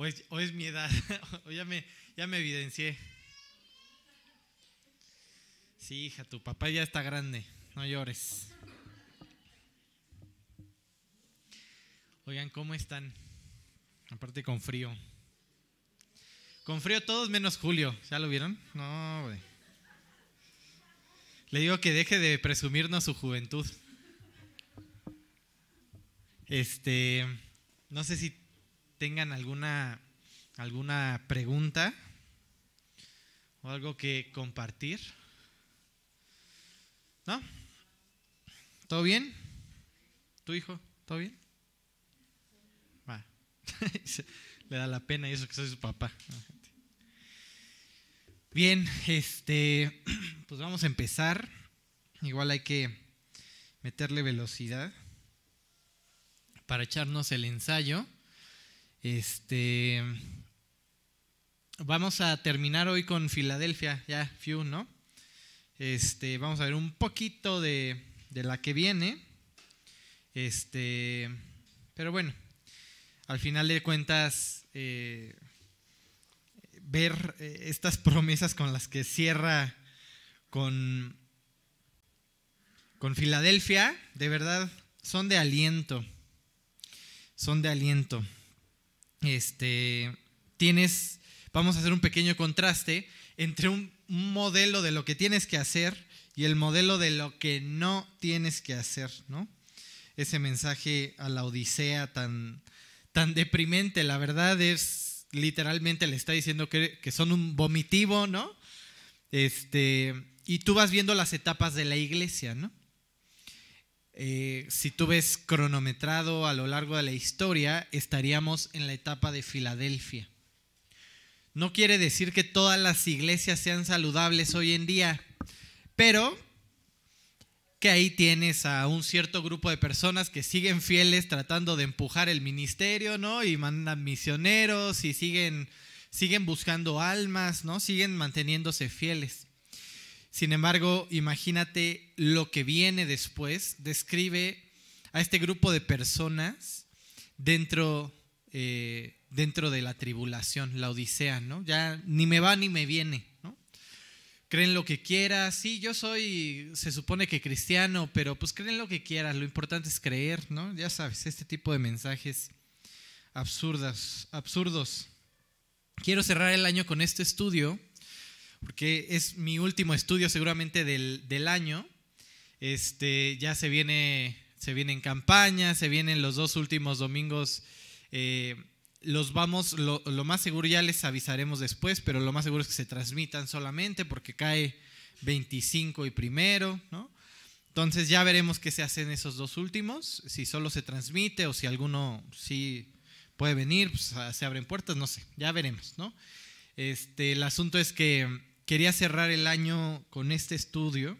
O es, mi edad, o ya me, ya me evidencié. Sí, hija, tu papá ya está grande, no llores. Oigan, ¿cómo están? Aparte con frío. Con frío todos menos Julio. ¿Ya lo vieron? No, güey. Le digo que deje de presumirnos su juventud. Este, no sé si tengan alguna alguna pregunta o algo que compartir. ¿No? ¿Todo bien? ¿Tu hijo? ¿Todo bien? Le da la pena eso que soy su papá. Bien, este, pues vamos a empezar. Igual hay que meterle velocidad para echarnos el ensayo. Este, vamos a terminar hoy con Filadelfia, ya, Few, ¿no? Este, vamos a ver un poquito de, la que viene. Este, pero bueno, al final de cuentas, eh, ver eh, estas promesas con las que cierra con, con Filadelfia, de verdad, son de aliento. Son de aliento. Este, tienes, vamos a hacer un pequeño contraste entre un modelo de lo que tienes que hacer y el modelo de lo que no tienes que hacer, ¿no? Ese mensaje a la Odisea tan, tan deprimente, la verdad es, literalmente le está diciendo que, que son un vomitivo, ¿no? Este, y tú vas viendo las etapas de la iglesia, ¿no? Eh, si tú ves cronometrado a lo largo de la historia, estaríamos en la etapa de Filadelfia. No quiere decir que todas las iglesias sean saludables hoy en día, pero que ahí tienes a un cierto grupo de personas que siguen fieles tratando de empujar el ministerio, ¿no? Y mandan misioneros y siguen, siguen buscando almas, ¿no? Siguen manteniéndose fieles. Sin embargo, imagínate lo que viene después. Describe a este grupo de personas dentro, eh, dentro de la tribulación, la odisea, ¿no? Ya ni me va ni me viene, ¿no? Creen lo que quieras. Sí, yo soy, se supone que cristiano, pero pues creen lo que quieras. Lo importante es creer, ¿no? Ya sabes, este tipo de mensajes absurdos, absurdos. Quiero cerrar el año con este estudio porque es mi último estudio seguramente del, año. Este, ya se viene, se viene en campaña, se vienen los dos últimos domingos. Eh, los vamos, lo, más seguro ya les avisaremos después, pero lo más seguro es que se transmitan solamente porque cae 25 y primero, ¿no? Entonces ya veremos qué se hace en esos dos últimos, si solo se transmite o si alguno sí puede venir, pues se abren puertas, no sé, ya veremos, ¿no? Este, el asunto es que quería cerrar el año con este estudio,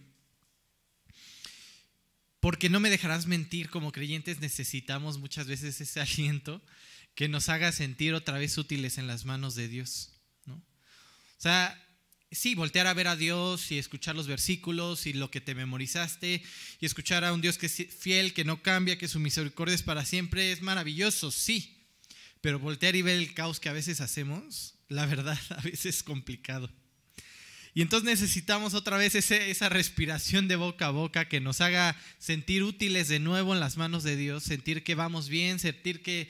porque no me dejarás mentir, como creyentes necesitamos muchas veces ese aliento que nos haga sentir otra vez útiles en las manos de Dios. ¿no? O sea, sí, voltear a ver a Dios y escuchar los versículos y lo que te memorizaste y escuchar a un Dios que es fiel, que no cambia, que su misericordia es para siempre, es maravilloso, sí. Pero voltear y ver el caos que a veces hacemos, la verdad, a veces es complicado. Y entonces necesitamos otra vez esa respiración de boca a boca que nos haga sentir útiles de nuevo en las manos de Dios, sentir que vamos bien, sentir que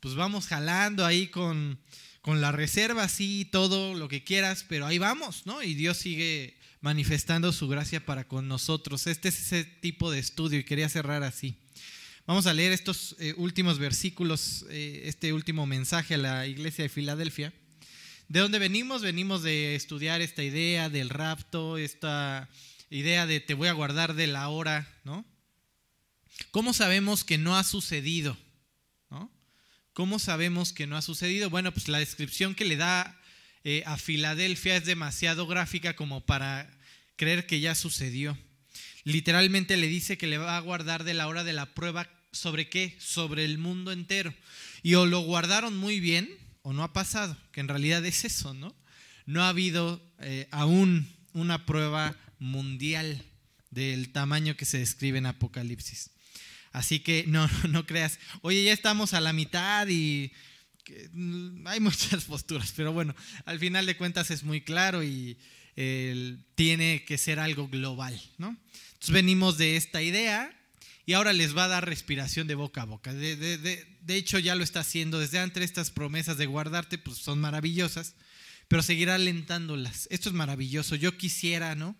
pues vamos jalando ahí con, con la reserva, sí, todo lo que quieras, pero ahí vamos, ¿no? Y Dios sigue manifestando su gracia para con nosotros. Este es ese tipo de estudio y quería cerrar así. Vamos a leer estos eh, últimos versículos, eh, este último mensaje a la iglesia de Filadelfia. ¿De dónde venimos? Venimos de estudiar esta idea del rapto, esta idea de te voy a guardar de la hora, ¿no? ¿Cómo sabemos que no ha sucedido? ¿Cómo sabemos que no ha sucedido? Bueno, pues la descripción que le da eh, a Filadelfia es demasiado gráfica como para creer que ya sucedió. Literalmente le dice que le va a guardar de la hora de la prueba sobre qué? Sobre el mundo entero. Y o lo guardaron muy bien, o no ha pasado, que en realidad es eso, ¿no? No ha habido eh, aún una prueba mundial del tamaño que se describe en Apocalipsis. Así que no, no creas, oye, ya estamos a la mitad y mm, hay muchas posturas, pero bueno, al final de cuentas es muy claro y tiene que ser algo global, ¿no? Entonces venimos de esta idea y ahora les va a dar respiración de boca a boca. De, hecho ya lo está haciendo desde antes, estas promesas de guardarte pues son maravillosas, pero seguirá alentándolas. Esto es maravilloso. Yo quisiera, ¿no?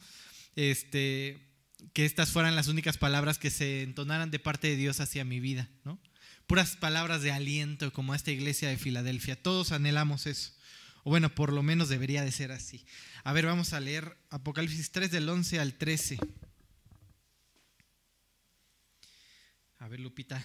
Este, que estas fueran las únicas palabras que se entonaran de parte de Dios hacia mi vida, ¿no? puras palabras de aliento como esta iglesia de Filadelfia. Todos anhelamos eso. O bueno, por lo menos debería de ser así. A ver, vamos a leer Apocalipsis 3 del 11 al 13. A ver, Lupita.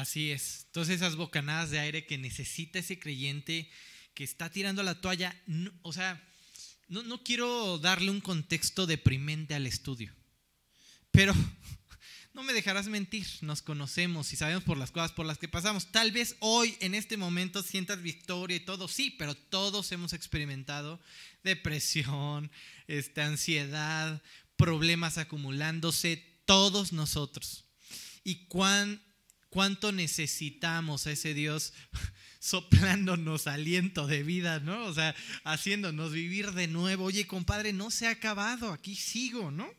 Así es. Entonces esas bocanadas de aire que necesita ese creyente que está tirando la toalla, o sea, no, no quiero darle un contexto deprimente al estudio, pero no me dejarás mentir, nos conocemos y sabemos por las cosas por las que pasamos. Tal vez hoy, en este momento, sientas victoria y todo, sí, pero todos hemos experimentado depresión, este, ansiedad, problemas acumulándose, todos nosotros. Y cuán cuánto necesitamos a ese Dios soplándonos aliento de vida, ¿no? O sea, haciéndonos vivir de nuevo. Oye, compadre, no se ha acabado, aquí sigo, ¿no?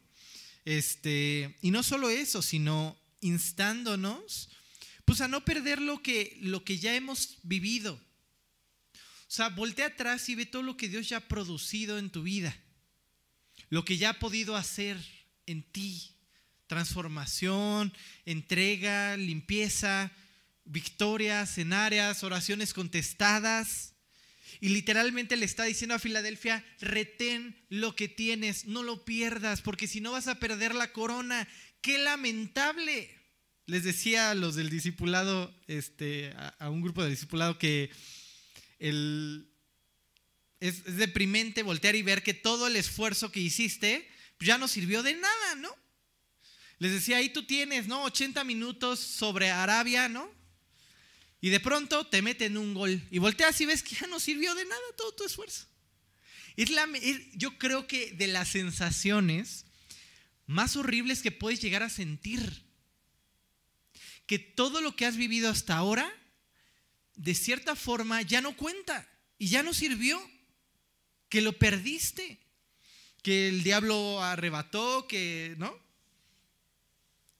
Este, y no solo eso, sino instándonos, pues a no perder lo que, lo que ya hemos vivido. O sea, voltea atrás y ve todo lo que Dios ya ha producido en tu vida, lo que ya ha podido hacer en ti, transformación, entrega, limpieza, victorias en oraciones contestadas. Y literalmente le está diciendo a Filadelfia, retén lo que tienes, no lo pierdas, porque si no vas a perder la corona. Qué lamentable. Les decía a los del discipulado, este, a, un grupo de discipulado que el, es, es, deprimente voltear y ver que todo el esfuerzo que hiciste ya no sirvió de nada, ¿no? Les decía, ahí tú tienes, ¿no? 80 minutos sobre Arabia, ¿no? Y de pronto te meten un gol. Y volteas y ves que ya no sirvió de nada todo tu esfuerzo. Es la, yo creo que de las sensaciones más horribles que puedes llegar a sentir. Que todo lo que has vivido hasta ahora, de cierta forma, ya no cuenta y ya no sirvió. Que lo perdiste. Que el diablo arrebató, que, ¿no?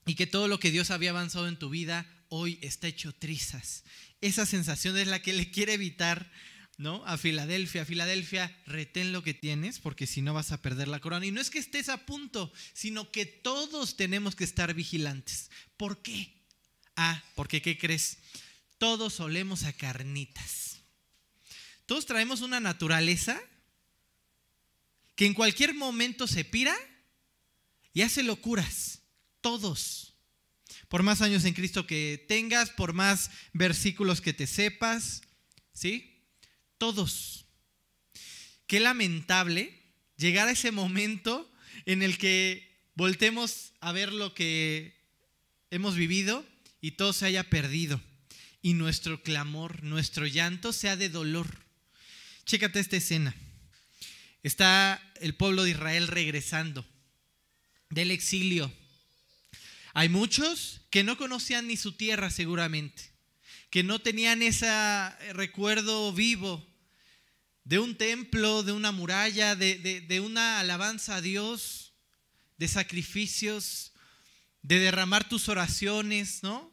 Y que todo lo que Dios había avanzado en tu vida hoy está hecho trizas. Esa sensación es la que le quiere evitar ¿no? a Filadelfia. Filadelfia, retén lo que tienes porque si no vas a perder la corona. Y no es que estés a punto, sino que todos tenemos que estar vigilantes. ¿Por qué? Ah, porque ¿qué crees? Todos olemos a carnitas. Todos traemos una naturaleza que en cualquier momento se pira y hace locuras. Todos. Por más años en Cristo que tengas, por más versículos que te sepas, ¿sí? Todos. Qué lamentable llegar a ese momento en el que voltemos a ver lo que hemos vivido y todo se haya perdido. Y nuestro clamor, nuestro llanto sea de dolor. Chécate esta escena. Está el pueblo de Israel regresando del exilio hay muchos que no conocían ni su tierra seguramente, que no tenían ese recuerdo vivo de un templo, de una muralla, de, una alabanza a Dios, de sacrificios, de derramar tus oraciones, ¿no?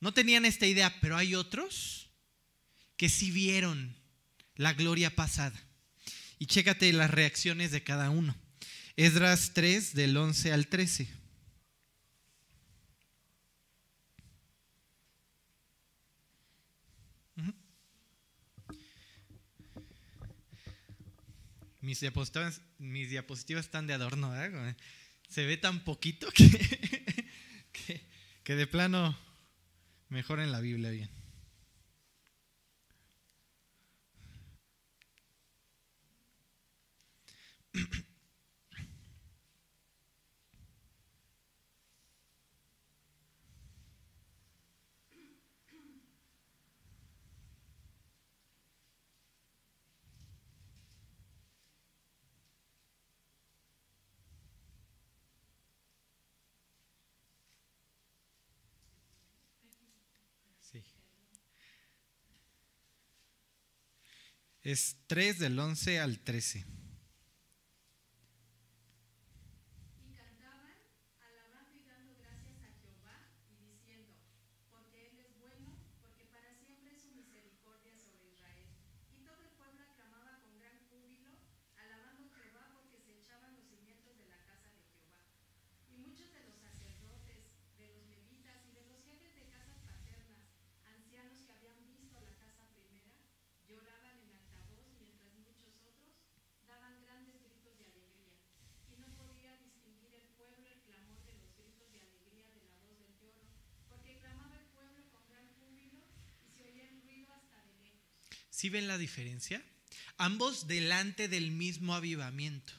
No tenían esta idea, pero hay otros que sí vieron la gloria pasada. Y chécate las reacciones de cada uno. Esdras 3 del 11 al 13. Mis diapositivas, mis diapositivas están de adorno, ¿verdad? Se ve tan poquito que, que, que de plano mejor en la Biblia bien. Es 3 del 11 al 13. ¿Sí ven la diferencia? Ambos delante del mismo avivamiento.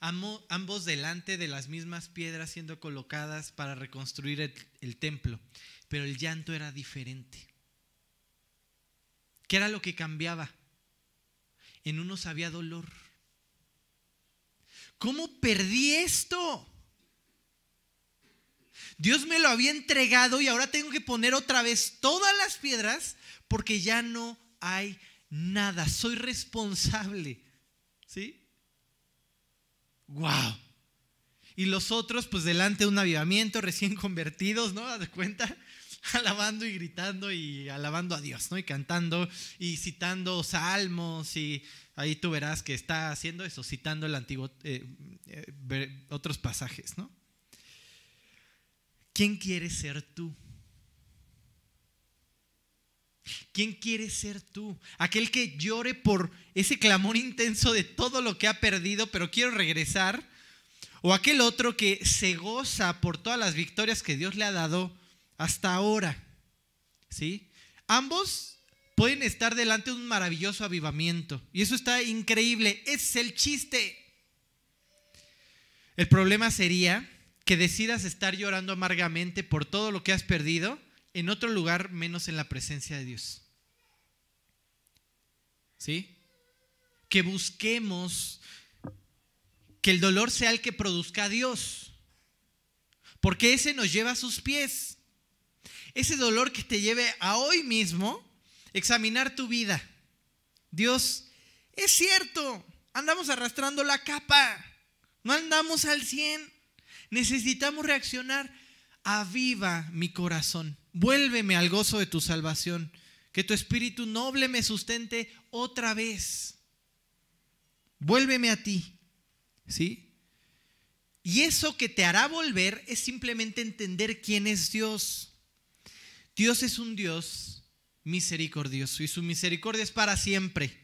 Ambos delante de las mismas piedras siendo colocadas para reconstruir el, el templo. Pero el llanto era diferente. ¿Qué era lo que cambiaba? En unos había dolor. ¿Cómo perdí esto? Dios me lo había entregado y ahora tengo que poner otra vez todas las piedras porque ya no hay nada, soy responsable. ¿Sí? ¡Wow! Y los otros, pues delante de un avivamiento, recién convertidos, ¿no? ¿De cuenta? Alabando y gritando y alabando a Dios, ¿no? Y cantando y citando salmos y ahí tú verás que está haciendo eso, citando el antiguo, eh, eh, otros pasajes, ¿no? ¿Quién quieres ser tú? ¿Quién quieres ser tú? Aquel que llore por ese clamor intenso de todo lo que ha perdido, pero quiero regresar. O aquel otro que se goza por todas las victorias que Dios le ha dado hasta ahora. ¿Sí? Ambos pueden estar delante de un maravilloso avivamiento. Y eso está increíble. Ese es el chiste. El problema sería que decidas estar llorando amargamente por todo lo que has perdido en otro lugar menos en la presencia de Dios. ¿Sí? Que busquemos que el dolor sea el que produzca a Dios. Porque ese nos lleva a sus pies. Ese dolor que te lleve a hoy mismo examinar tu vida. Dios, es cierto, andamos arrastrando la capa, no andamos al 100. Necesitamos reaccionar. Aviva mi corazón. Vuélveme al gozo de tu salvación. Que tu espíritu noble me sustente otra vez. Vuélveme a ti. ¿Sí? Y eso que te hará volver es simplemente entender quién es Dios. Dios es un Dios misericordioso y su misericordia es para siempre.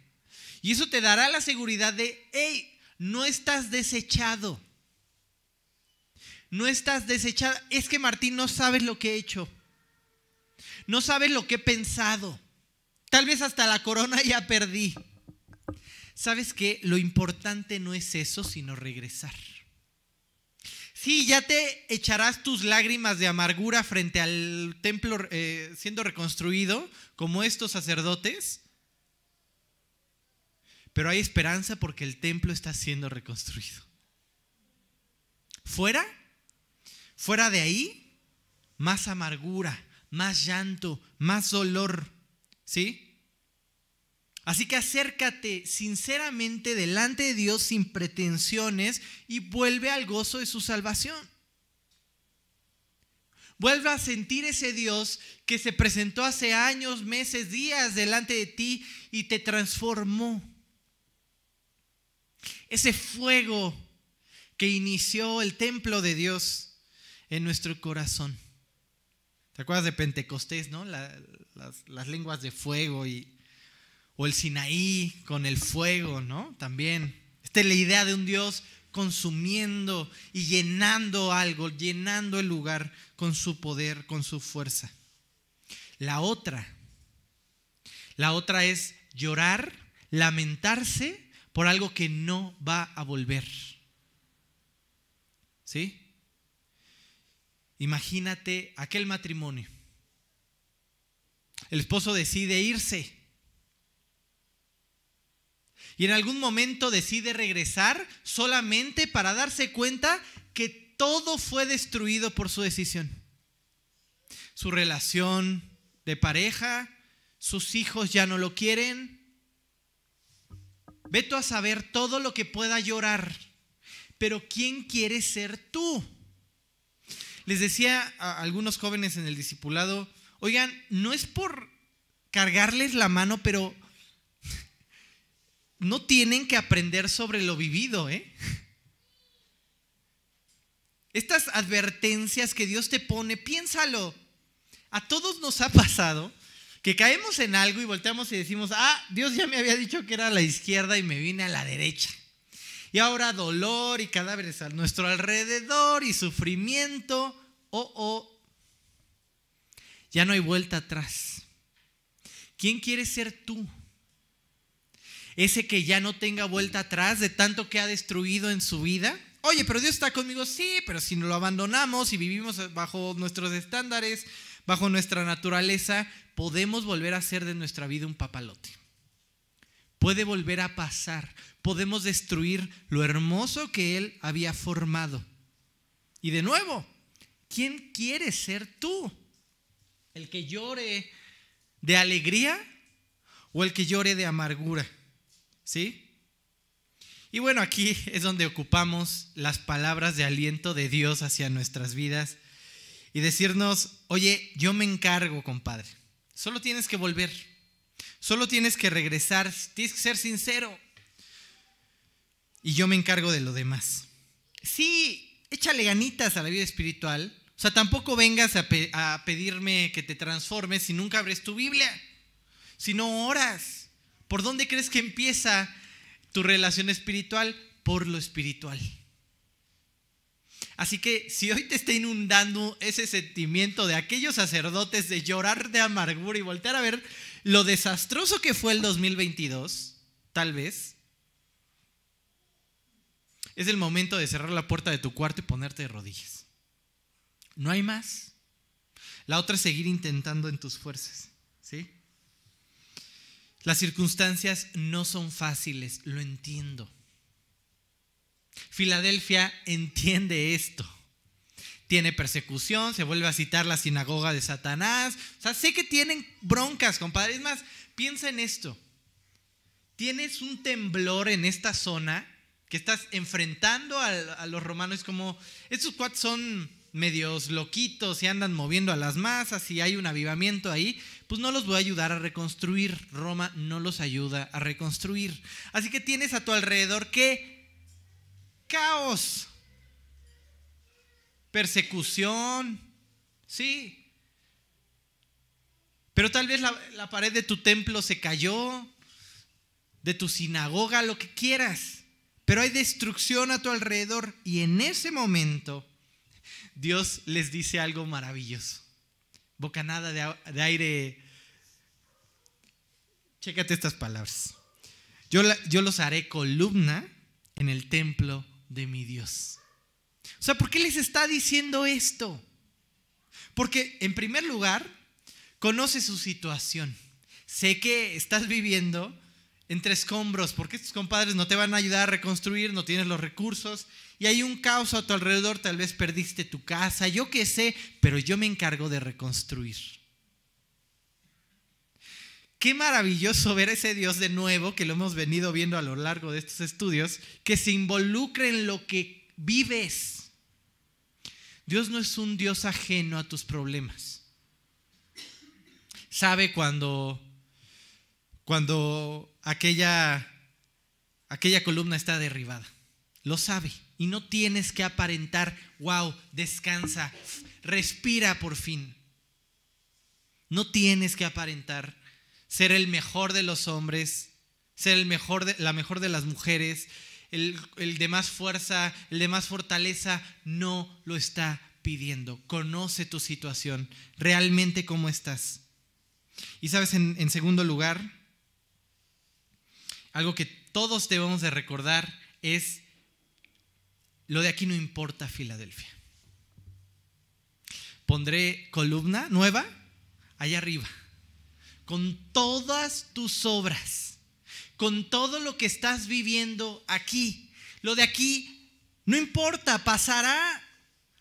Y eso te dará la seguridad de, hey, no estás desechado. No estás desechado. Es que Martín no sabes lo que he hecho. No sabes lo que he pensado. Tal vez hasta la corona ya perdí. ¿Sabes qué? Lo importante no es eso, sino regresar. Sí, ya te echarás tus lágrimas de amargura frente al templo eh, siendo reconstruido, como estos sacerdotes. Pero hay esperanza porque el templo está siendo reconstruido. Fuera, fuera de ahí, más amargura, más llanto, más dolor. ¿Sí? Así que acércate sinceramente delante de Dios sin pretensiones y vuelve al gozo de su salvación. Vuelve a sentir ese Dios que se presentó hace años, meses, días delante de ti y te transformó. Ese fuego que inició el templo de Dios en nuestro corazón. ¿Te acuerdas de Pentecostés, no? las, lenguas de fuego y O el Sinaí con el fuego, ¿no? También. Esta es la idea de un Dios consumiendo y llenando algo, llenando el lugar con su poder, con su fuerza. La otra, la otra es llorar, lamentarse por algo que no va a volver. ¿Sí? Imagínate aquel matrimonio. El esposo decide irse. Y en algún momento decide regresar solamente para darse cuenta que todo fue destruido por su decisión. Su relación de pareja, sus hijos ya no lo quieren. Veto a saber todo lo que pueda llorar. Pero ¿quién quiere ser tú? Les decía a algunos jóvenes en el discipulado, oigan, no es por cargarles la mano, pero no tienen que aprender sobre lo vivido, ¿eh? Estas advertencias que Dios te pone, piénsalo. A todos nos ha pasado que caemos en algo y volteamos y decimos, ah, Dios ya me había dicho que era a la izquierda y me vine a la derecha. Y ahora dolor y cadáveres a nuestro alrededor y sufrimiento. Oh, oh. Ya no hay vuelta atrás. ¿Quién quiere ser tú? ese que ya no tenga vuelta atrás de tanto que ha destruido en su vida. Oye, pero Dios está conmigo, sí, pero si no lo abandonamos y vivimos bajo nuestros estándares, bajo nuestra naturaleza, podemos volver a hacer de nuestra vida un papalote. Puede volver a pasar, podemos destruir lo hermoso que Él había formado. Y de nuevo, ¿quién quiere ser tú? ¿El que llore de alegría o el que llore de amargura? ¿Sí? Y bueno, aquí es donde ocupamos las palabras de aliento de Dios hacia nuestras vidas y decirnos, oye, yo me encargo, compadre. Solo tienes que volver. Solo tienes que regresar. Tienes que ser sincero. Y yo me encargo de lo demás. Sí, échale ganitas a la vida espiritual. O sea, tampoco vengas a, a pedirme que te transformes si nunca abres tu Biblia. Si no oras. ¿Por dónde crees que empieza tu relación espiritual? Por lo espiritual. Así que si hoy te está inundando ese sentimiento de aquellos sacerdotes de llorar de amargura y voltear a ver lo desastroso que fue el 2022, tal vez, es el momento de cerrar la puerta de tu cuarto y ponerte de rodillas. No hay más. La otra es seguir intentando en tus fuerzas, ¿sí? Las circunstancias no son fáciles, lo entiendo. Filadelfia entiende esto. Tiene persecución, se vuelve a citar la sinagoga de Satanás. O sea, sé que tienen broncas, compadre. Es más, piensa en esto. Tienes un temblor en esta zona que estás enfrentando a, los romanos como, estos cuatro son medios loquitos y andan moviendo a las masas y hay un avivamiento ahí, pues no los voy a ayudar a reconstruir. Roma no los ayuda a reconstruir. Así que tienes a tu alrededor qué? Caos. Persecución. Sí. Pero tal vez la pared de tu templo se cayó, de tu sinagoga, lo que quieras. Pero hay destrucción a tu alrededor y en ese momento Dios les dice algo maravilloso. Bocanada de, de aire. Chécate estas palabras. Yo, yo los haré columna en el templo de mi Dios. O sea, ¿por qué les está diciendo esto? Porque en primer lugar, conoce su situación. Sé que estás viviendo entre escombros, porque estos compadres no te van a ayudar a reconstruir, no tienes los recursos, y hay un caos a tu alrededor, tal vez perdiste tu casa, yo qué sé, pero yo me encargo de reconstruir. Qué maravilloso ver a ese Dios de nuevo, que lo hemos venido viendo a lo largo de estos estudios, que se involucre en lo que vives. Dios no es un Dios ajeno a tus problemas. Sabe cuando, cuando aquella, aquella columna está derribada. Lo sabe. Y no tienes que aparentar, wow, descansa, respira por fin. No tienes que aparentar ser el mejor de los hombres, ser el mejor de, la mejor de las mujeres, el, el de más fuerza, el de más fortaleza, no lo está pidiendo. Conoce tu situación, realmente cómo estás. Y sabes, en, en segundo lugar, algo que todos debemos de recordar es lo de aquí no importa Filadelfia. Pondré columna nueva allá arriba, con todas tus obras, con todo lo que estás viviendo aquí. Lo de aquí no importa, pasará.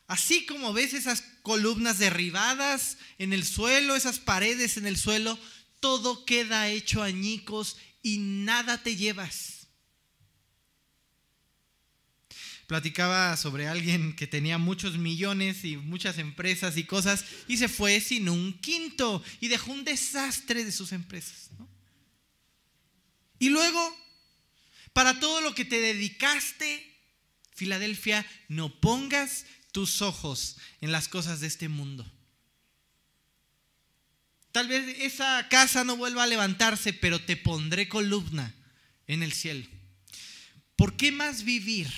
Así como ves esas columnas derribadas en el suelo, esas paredes en el suelo, todo queda hecho añicos y nada te llevas. platicaba sobre alguien que tenía muchos millones y muchas empresas y cosas y se fue sin un quinto y dejó un desastre de sus empresas. Y luego, para todo lo que te dedicaste, Filadelfia, no pongas tus ojos en las cosas de este mundo. Tal vez esa casa no vuelva a levantarse, pero te pondré columna en el cielo. ¿Por qué más vivir?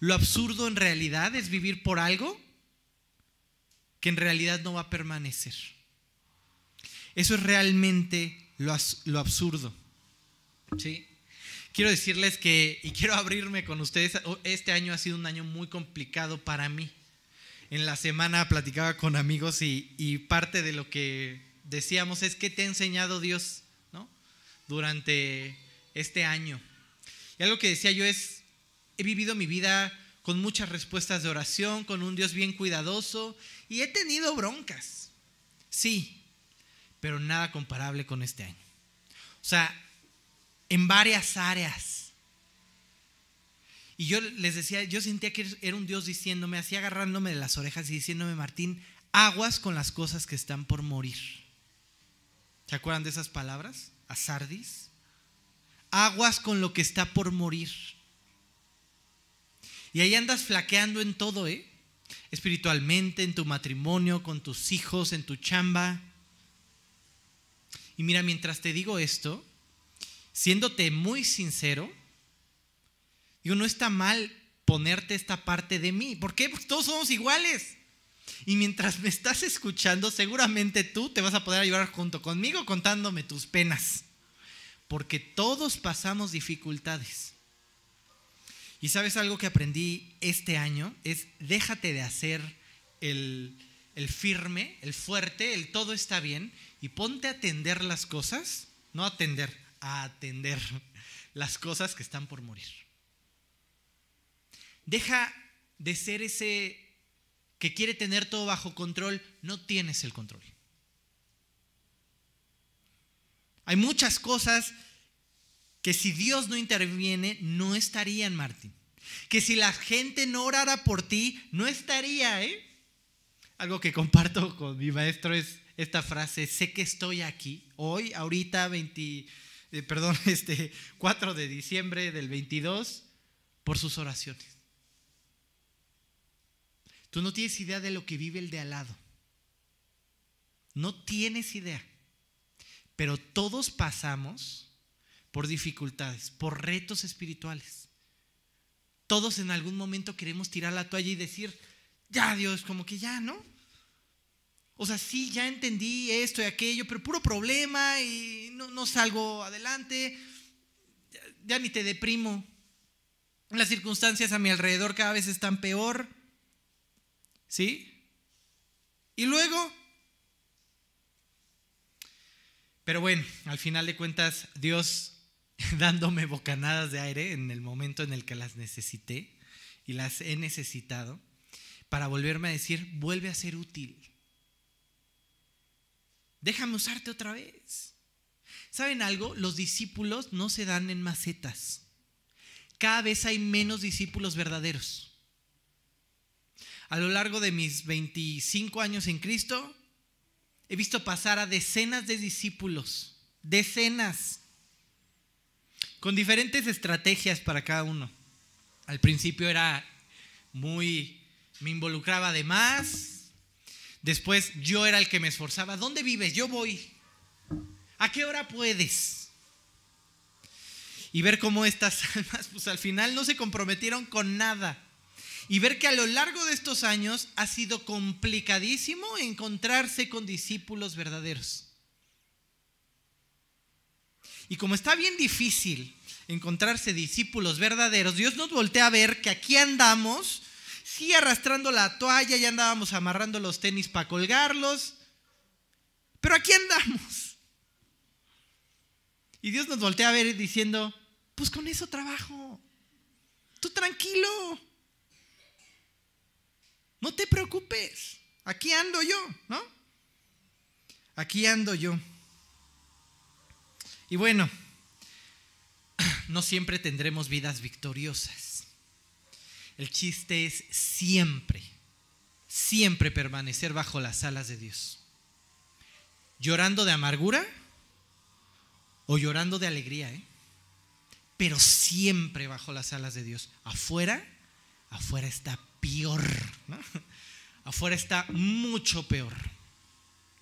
Lo absurdo en realidad es vivir por algo que en realidad no va a permanecer. Eso es realmente lo, lo absurdo. ¿Sí? Quiero decirles que, y quiero abrirme con ustedes, este año ha sido un año muy complicado para mí. En la semana platicaba con amigos y, parte de lo que decíamos es que te ha enseñado Dios ¿no? durante este año. Y algo que decía yo es, he vivido mi vida con muchas respuestas de oración, con un Dios bien cuidadoso y he tenido broncas. Sí, pero nada comparable con este año. O sea, en varias áreas. Y yo les decía, yo sentía que era un Dios diciéndome, así agarrándome de las orejas y diciéndome, Martín, aguas con las cosas que están por morir. ¿Se acuerdan de esas palabras? A Sardis. Aguas con lo que está por morir. Y ahí andas flaqueando en todo, ¿eh? Espiritualmente, en tu matrimonio, con tus hijos, en tu chamba. Y mira, mientras te digo esto, siéndote muy sincero, digo, no está mal ponerte esta parte de mí. ¿Por qué? Porque todos somos iguales. Y mientras me estás escuchando, seguramente tú te vas a poder ayudar junto conmigo contándome tus penas. Porque todos pasamos dificultades. Y sabes algo que aprendí este año es déjate de hacer el, firme, el fuerte, el todo está bien y ponte a atender las cosas, no atender, a atender las cosas que están por morir. Deja de ser ese que quiere tener todo bajo control, no tienes el control. Hay muchas cosas que si Dios no interviene, no estarían, Martín. Que si la gente no orara por ti, no estaría, ¿eh? Algo que comparto con mi maestro es esta frase, sé que estoy aquí, hoy, ahorita, 20, eh, perdón, este 4 de diciembre del 22, por sus oraciones. Tú no tienes idea de lo que vive el de al lado. No tienes idea. Pero todos pasamos por dificultades, por retos espirituales. Todos en algún momento queremos tirar la toalla y decir, ya Dios, como que ya, ¿no? O sea, sí, ya entendí esto y aquello, pero puro problema y no, salgo adelante, ya, ya ni te deprimo. Las circunstancias a mi alrededor cada vez están peor. ¿Sí? Y luego, pero bueno, al final de cuentas, Dios dándome bocanadas de aire en el momento en el que las necesité y las he necesitado para volverme a decir, vuelve a ser útil. Déjame usarte otra vez. ¿Saben algo? Los discípulos no se dan en macetas. Cada vez hay menos discípulos verdaderos. A lo largo de mis 25 años en Cristo, he visto pasar a decenas de discípulos, decenas, con diferentes estrategias para cada uno. Al principio era muy, me involucraba de más, después yo era el que me esforzaba, ¿dónde vives? Yo voy. ¿A qué hora puedes? Y ver cómo estas almas, pues al final no se comprometieron con nada. Y ver que a lo largo de estos años ha sido complicadísimo encontrarse con discípulos verdaderos. Y como está bien difícil encontrarse discípulos verdaderos, Dios nos voltea a ver que aquí andamos, sí arrastrando la toalla, ya andábamos amarrando los tenis para colgarlos, pero aquí andamos. Y Dios nos voltea a ver diciendo, pues con eso trabajo, tú tranquilo, no te preocupes, aquí ando yo, ¿no? Aquí ando yo. Y bueno, no siempre tendremos vidas victoriosas. El chiste es siempre, siempre permanecer bajo las alas de Dios. Llorando de amargura o llorando de alegría, ¿eh? pero siempre bajo las alas de Dios. Afuera, afuera está peor. Afuera está mucho peor.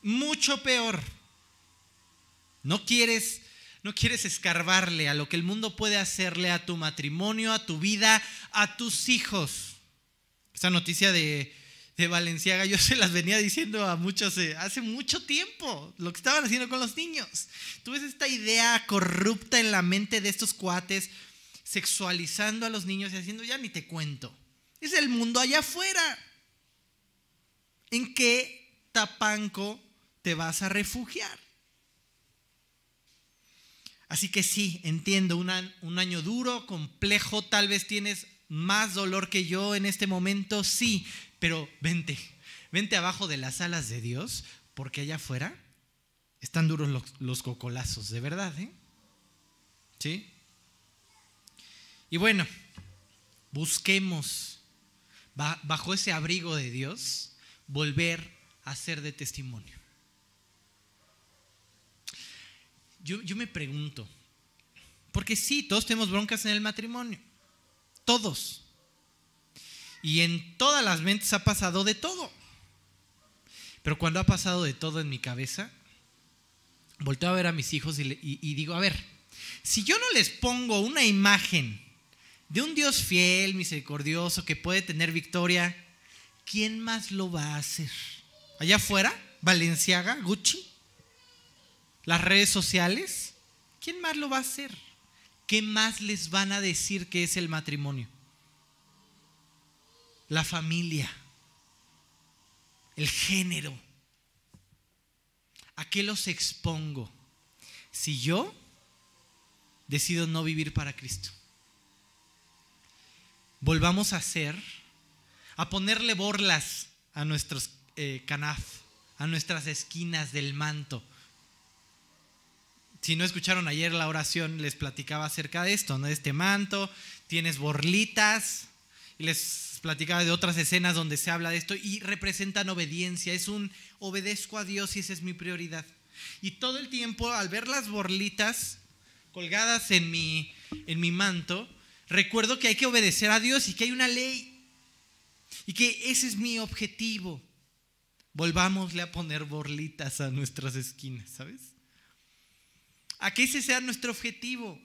Mucho peor. No quieres no quieres escarbarle a lo que el mundo puede hacerle a tu matrimonio, a tu vida, a tus hijos. Esa noticia de, de Valenciaga yo se las venía diciendo a muchos eh, hace mucho tiempo, lo que estaban haciendo con los niños. Tú ves esta idea corrupta en la mente de estos cuates, sexualizando a los niños y haciendo, ya ni te cuento. Es el mundo allá afuera. ¿En qué tapanco te vas a refugiar? Así que sí, entiendo, un año duro, complejo, tal vez tienes más dolor que yo en este momento, sí, pero vente, vente abajo de las alas de Dios, porque allá afuera están duros los, los cocolazos, de verdad, ¿eh? ¿Sí? Y bueno, busquemos bajo ese abrigo de Dios volver a ser de testimonio. yo, me pregunto, porque sí, todos tenemos broncas en el matrimonio, todos. Y en todas las mentes ha pasado de todo. Pero cuando ha pasado de todo en mi cabeza, volteo a ver a mis hijos y, y, digo, a ver, si yo no les pongo una imagen de un Dios fiel, misericordioso, que puede tener victoria, ¿quién más lo va a hacer? Allá afuera, Valenciaga, Gucci las redes sociales, ¿quién más lo va a hacer? ¿Qué más les van a decir que es el matrimonio? La familia, el género. ¿A qué los expongo? Si yo decido no vivir para Cristo. Volvamos a hacer, a ponerle borlas a nuestros eh, canaf, a nuestras esquinas del manto si no escucharon ayer la oración, les platicaba acerca de esto, ¿no? De este manto, tienes borlitas, y les platicaba de otras escenas donde se habla de esto y representan obediencia, es un obedezco a Dios y esa es mi prioridad. Y todo el tiempo al ver las borlitas colgadas en mi, en mi manto, recuerdo que hay que obedecer a Dios y que hay una ley y que ese es mi objetivo. Volvámosle a poner borlitas a nuestras esquinas, ¿sabes? a que ese sea nuestro objetivo.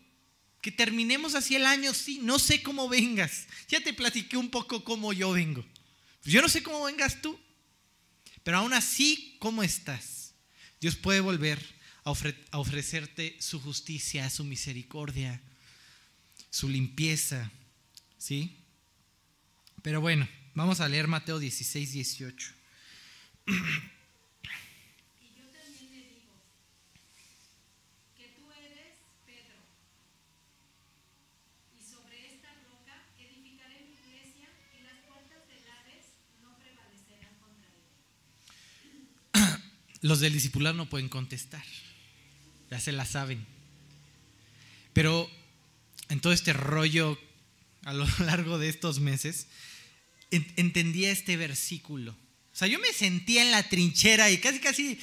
Que terminemos así el año, sí, no sé cómo vengas. Ya te platiqué un poco cómo yo vengo. Yo no sé cómo vengas tú, pero aún así, ¿cómo estás? Dios puede volver a, a ofrecerte su justicia, su misericordia, su limpieza, ¿sí? Pero bueno, vamos a leer Mateo 16, 18. Los del discipular no pueden contestar, ya se la saben. Pero en todo este rollo a lo largo de estos meses, entendía este versículo. O sea, yo me sentía en la trinchera y casi, casi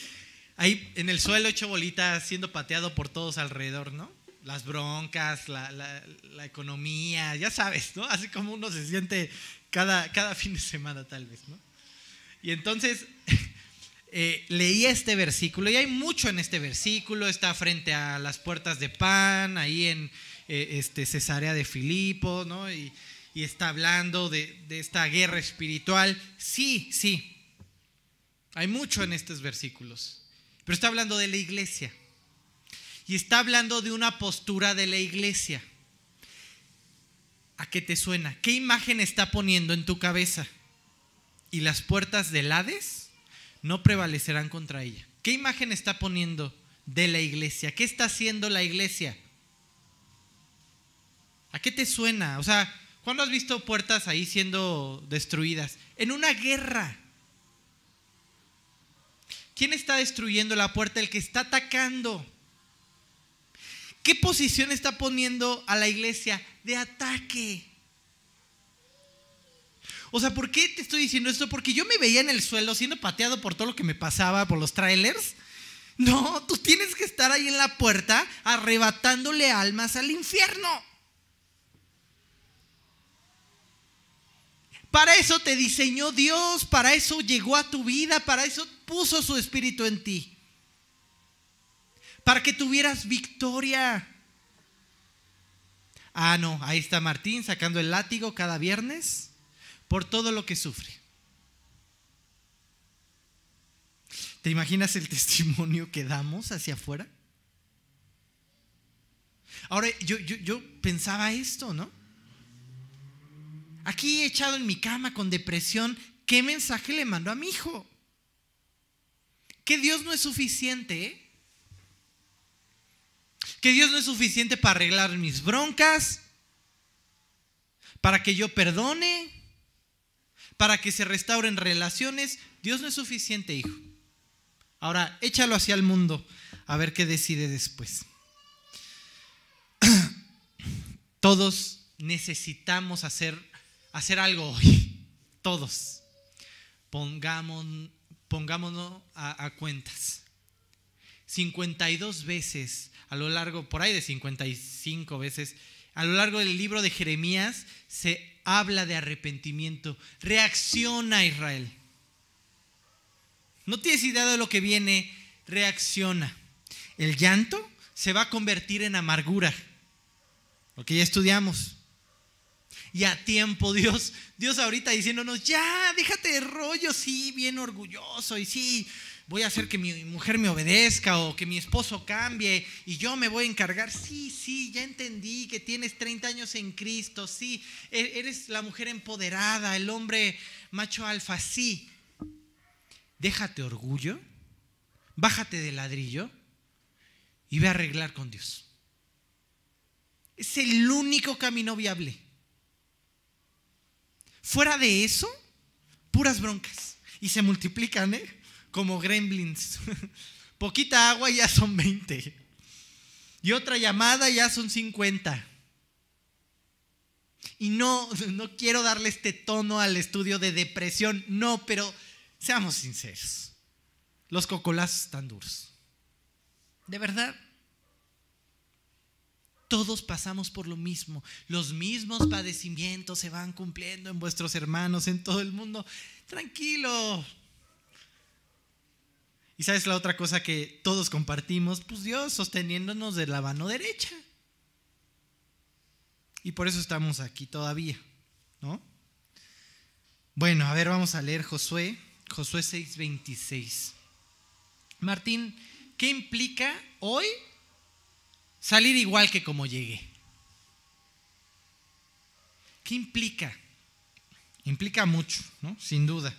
ahí en el suelo hecho bolita, siendo pateado por todos alrededor, ¿no? Las broncas, la, la, economía, ya sabes, ¿no? Así como uno se siente cada, cada fin de semana tal vez, ¿no? Y entonces eh, leí este versículo y hay mucho en este versículo, está frente a las puertas de pan, ahí en eh, este, Cesarea de Filipo, ¿no? Y, está hablando de, de esta guerra espiritual. Sí, sí, hay mucho en estos versículos, pero está hablando de la iglesia y está hablando de una postura de la iglesia. ¿A qué te suena? ¿Qué imagen está poniendo en tu cabeza? ¿Y las puertas del Hades? no prevalecerán contra ella. ¿Qué imagen está poniendo de la iglesia? ¿Qué está haciendo la iglesia? ¿A qué te suena? O sea, ¿cuándo has visto puertas ahí siendo destruidas? En una guerra. ¿Quién está destruyendo la puerta? El que está atacando. ¿Qué posición está poniendo a la iglesia de ataque? O sea, ¿por qué te estoy diciendo esto? Porque yo me veía en el suelo siendo pateado por todo lo que me pasaba, por los trailers. No, tú tienes que estar ahí en la puerta arrebatándole almas al infierno. Para eso te diseñó Dios, para eso llegó a tu vida, para eso puso su espíritu en ti. Para que tuvieras victoria. Ah, no, ahí está Martín sacando el látigo cada viernes por todo lo que sufre. ¿Te imaginas el testimonio que damos hacia afuera? Ahora, yo, yo, pensaba esto, ¿no? Aquí echado en mi cama con depresión, ¿qué mensaje le mando a mi hijo? Que Dios no es suficiente, ¿eh? Que Dios no es suficiente para arreglar mis broncas, para que yo perdone, para que se restauren relaciones, Dios no es suficiente, hijo. Ahora, échalo hacia el mundo a ver qué decide después. Todos necesitamos hacer, hacer algo hoy. Todos. Pongamos, pongámonos a, a cuentas. 52 veces a lo largo, por ahí de 55 veces, a lo largo del libro de Jeremías se habla de arrepentimiento. Reacciona Israel. No tienes idea de lo que viene, reacciona. El llanto se va a convertir en amargura, lo que ya estudiamos. Y a tiempo Dios, Dios ahorita diciéndonos, ya, déjate de rollo, sí, bien orgulloso, y sí, voy a hacer que mi mujer me obedezca o que mi esposo cambie y yo me voy a encargar. Sí, sí, ya entendí que tienes 30 años en Cristo, sí, e-, eres la mujer empoderada, el hombre macho alfa, sí. Déjate orgullo, bájate de ladrillo y ve a arreglar con Dios. Es el único camino viable. Fuera de eso, puras broncas. Y se multiplican, ¿eh? como gremlins. Poquita agua ya son 20. Y otra llamada ya son 50. Y no, no quiero darle este tono al estudio de depresión, no, pero seamos sinceros. Los cocolazos están duros. De verdad. Todos pasamos por lo mismo. Los mismos padecimientos se van cumpliendo en vuestros hermanos en todo el mundo. Tranquilo, y sabes la otra cosa que todos compartimos, pues Dios sosteniéndonos de la mano derecha. Y por eso estamos aquí todavía, ¿no? Bueno, a ver, vamos a leer Josué, Josué 6:26. Martín, ¿qué implica hoy salir igual que como llegué? ¿Qué implica? Implica mucho, ¿no? Sin duda.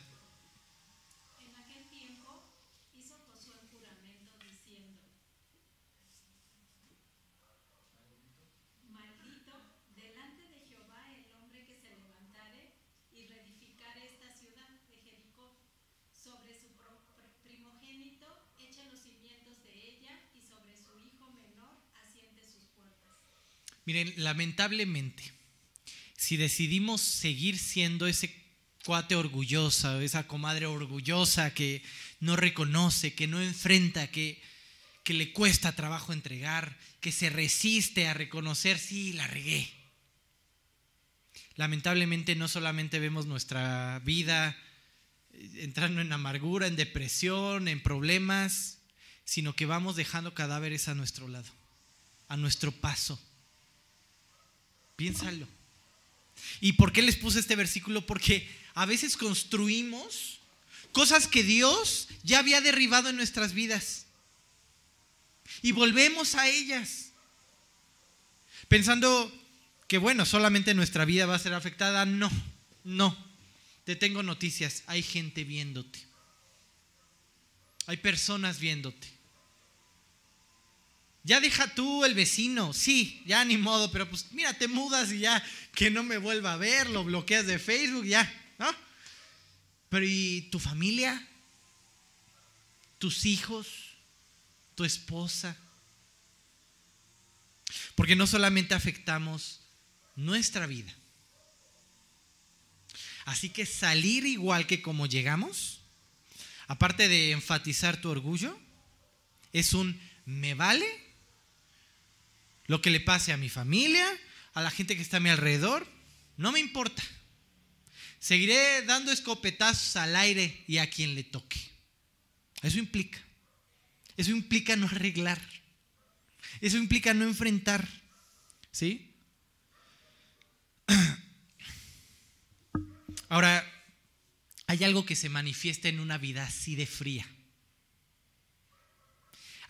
Miren, lamentablemente, si decidimos seguir siendo ese cuate orgullosa, esa comadre orgullosa que no reconoce, que no enfrenta, que, que le cuesta trabajo entregar, que se resiste a reconocer, sí, la regué. Lamentablemente no solamente vemos nuestra vida entrando en amargura, en depresión, en problemas, sino que vamos dejando cadáveres a nuestro lado, a nuestro paso. Piénsalo. ¿Y por qué les puse este versículo? Porque a veces construimos cosas que Dios ya había derribado en nuestras vidas. Y volvemos a ellas. Pensando que, bueno, solamente nuestra vida va a ser afectada. No, no. Te tengo noticias. Hay gente viéndote. Hay personas viéndote. Ya deja tú el vecino, sí, ya ni modo, pero pues mira, te mudas y ya que no me vuelva a ver, lo bloqueas de Facebook, ya, ¿no? Pero ¿y tu familia? ¿Tus hijos? ¿Tu esposa? Porque no solamente afectamos nuestra vida. Así que salir igual que como llegamos, aparte de enfatizar tu orgullo, es un me vale lo que le pase a mi familia, a la gente que está a mi alrededor, no me importa. Seguiré dando escopetazos al aire y a quien le toque. Eso implica. Eso implica no arreglar. Eso implica no enfrentar. ¿Sí? Ahora, hay algo que se manifiesta en una vida así de fría.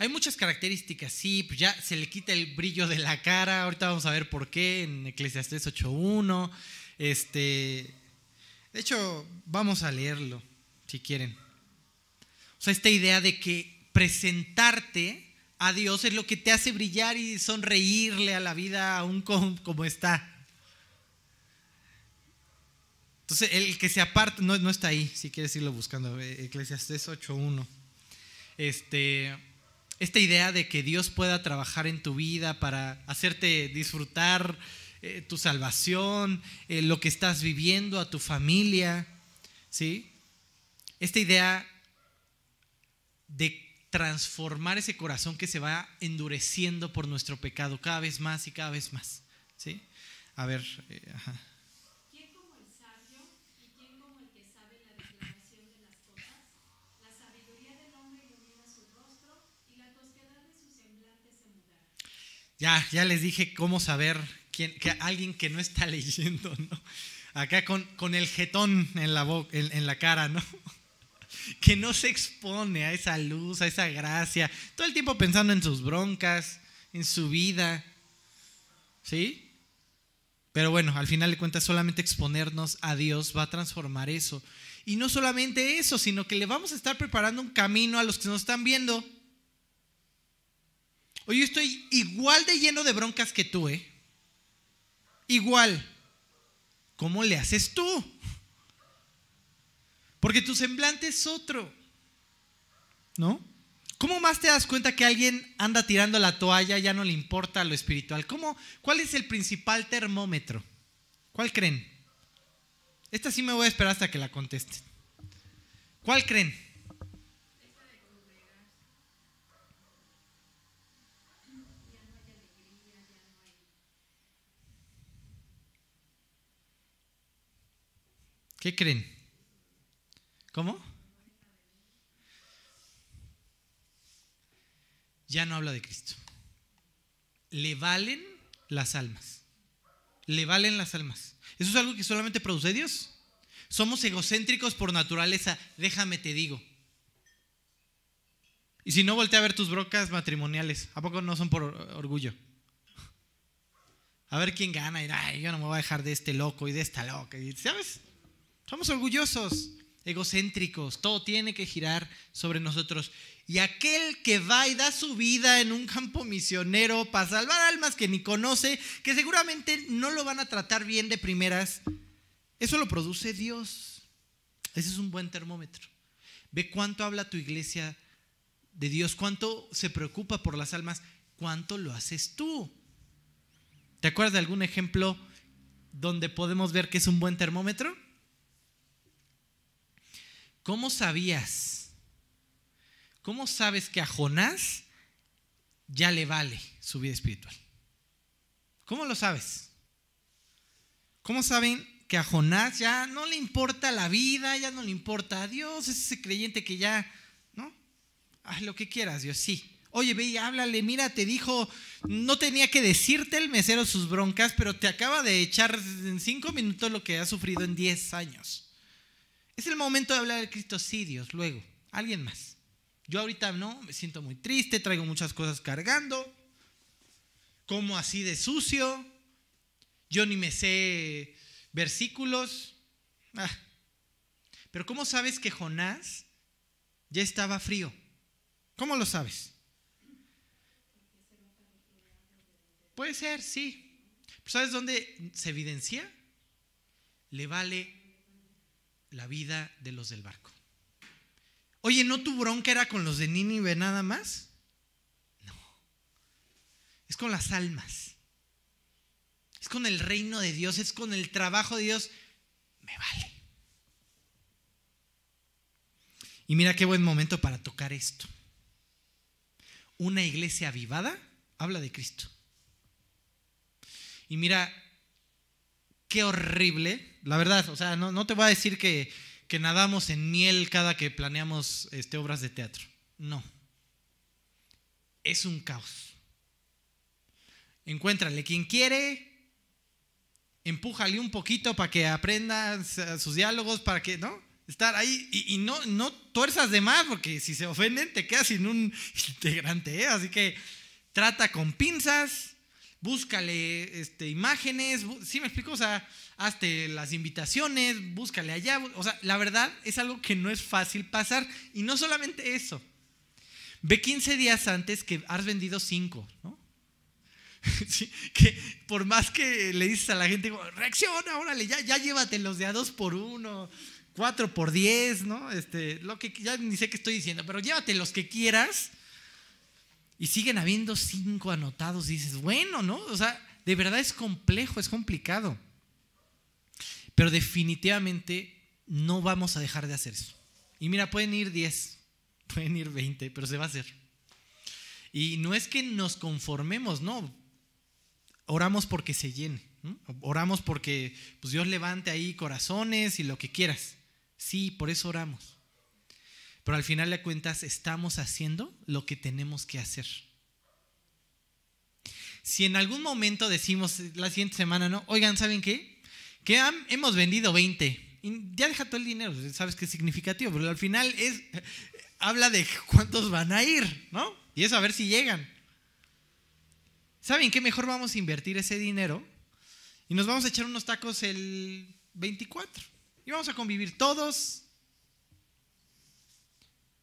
Hay muchas características, sí, pues ya se le quita el brillo de la cara, ahorita vamos a ver por qué en Eclesiastes 8.1. Este, de hecho, vamos a leerlo, si quieren. O sea, esta idea de que presentarte a Dios es lo que te hace brillar y sonreírle a la vida aún como, está. Entonces, el que se aparta, no, no está ahí, si quieres irlo buscando, Eclesiastes 8.1. Este esta idea de que Dios pueda trabajar en tu vida para hacerte disfrutar eh, tu salvación, eh, lo que estás viviendo, a tu familia, ¿sí? Esta idea de transformar ese corazón que se va endureciendo por nuestro pecado cada vez más y cada vez más, ¿sí? A ver, eh, ajá. Ya, ya les dije cómo saber quién, que alguien que no está leyendo, ¿no? Acá con, con el jetón en la, boca, en, la cara, ¿no? Que no se expone a esa luz, a esa gracia, todo el tiempo pensando en sus broncas, en su vida, ¿sí? Pero bueno, al final de cuentas solamente exponernos a Dios va a transformar eso. Y no solamente eso, sino que le vamos a estar preparando un camino a los que nos están viendo. Hoy estoy igual de lleno de broncas que tú, ¿eh? Igual. ¿Cómo le haces tú? Porque tu semblante es otro. ¿No? ¿Cómo más te das cuenta que alguien anda tirando la toalla, ya no le importa lo espiritual? ¿Cómo, ¿Cuál es el principal termómetro? ¿Cuál creen? Esta sí me voy a esperar hasta que la contesten. ¿Cuál creen? ¿Qué creen? ¿Cómo? Ya no habla de Cristo. Le valen las almas. Le valen las almas. Eso es algo que solamente produce Dios. Somos egocéntricos por naturaleza, déjame te digo. Y si no, voltea a ver tus brocas matrimoniales. ¿A poco no son por orgullo? A ver quién gana. Ay, yo no me voy a dejar de este loco y de esta loca. ¿Sabes? Somos orgullosos, egocéntricos, todo tiene que girar sobre nosotros. Y aquel que va y da su vida en un campo misionero para salvar almas que ni conoce, que seguramente no lo van a tratar bien de primeras, eso lo produce Dios. Ese es un buen termómetro. Ve cuánto habla tu iglesia de Dios, cuánto se preocupa por las almas, cuánto lo haces tú. ¿Te acuerdas de algún ejemplo donde podemos ver que es un buen termómetro? ¿Cómo sabías? ¿Cómo sabes que a Jonás ya le vale su vida espiritual? ¿Cómo lo sabes? ¿Cómo saben que a Jonás ya no le importa la vida, ya no le importa a Dios, es ese creyente que ya, ¿no? Haz lo que quieras, Dios, sí. Oye, ve y háblale, mira, te dijo, no tenía que decirte el mesero sus broncas, pero te acaba de echar en cinco minutos lo que ha sufrido en diez años. Es el momento de hablar de Cristo, sí, Dios, luego, alguien más. Yo ahorita no, me siento muy triste, traigo muchas cosas cargando, como así de sucio, yo ni me sé versículos. Ah. Pero ¿cómo sabes que Jonás ya estaba frío? ¿Cómo lo sabes? Puede ser, sí. ¿Sabes dónde se evidencia? Le vale la vida de los del barco. Oye, ¿no tu bronca era con los de Nínive nada más? No. Es con las almas. Es con el reino de Dios, es con el trabajo de Dios. Me vale. Y mira qué buen momento para tocar esto. Una iglesia avivada habla de Cristo. Y mira, qué horrible, la verdad, o sea, no, te voy a decir que, que, nadamos en miel cada que planeamos este, obras de teatro. No. Es un caos. Encuéntrale quien quiere, empújale un poquito para que aprenda sus diálogos, para que, ¿no? Estar ahí y, no, no tuerzas de más, porque si se ofenden te quedas sin un integrante, ¿eh? Así que trata con pinzas, búscale este, imágenes, ¿sí me explico? O sea, hazte las invitaciones, búscale allá. O sea, la verdad es algo que no es fácil pasar. Y no solamente eso. Ve 15 días antes que has vendido 5, ¿no? que por más que le dices a la gente, reacciona, órale, ya, ya llévatelos de a 2 por 1, 4 por 10, ¿no? Este, lo que ya ni sé qué estoy diciendo, pero llévate los que quieras y siguen habiendo cinco anotados. Dices, bueno, ¿no? O sea, de verdad es complejo, es complicado. Pero definitivamente no vamos a dejar de hacer eso. Y mira, pueden ir 10, pueden ir 20, pero se va a hacer. Y no es que nos conformemos, no. Oramos porque se llene. Oramos porque pues, Dios levante ahí corazones y lo que quieras. Sí, por eso oramos. Pero al final de cuentas estamos haciendo lo que tenemos que hacer. Si en algún momento decimos la siguiente semana, ¿no? Oigan, ¿saben qué? Que hemos vendido 20. ya deja todo el dinero, sabes es significativo, pero al final es, habla de cuántos van a ir, ¿no? Y eso a ver si llegan. ¿Saben qué? Mejor vamos a invertir ese dinero y nos vamos a echar unos tacos el 24. Y vamos a convivir todos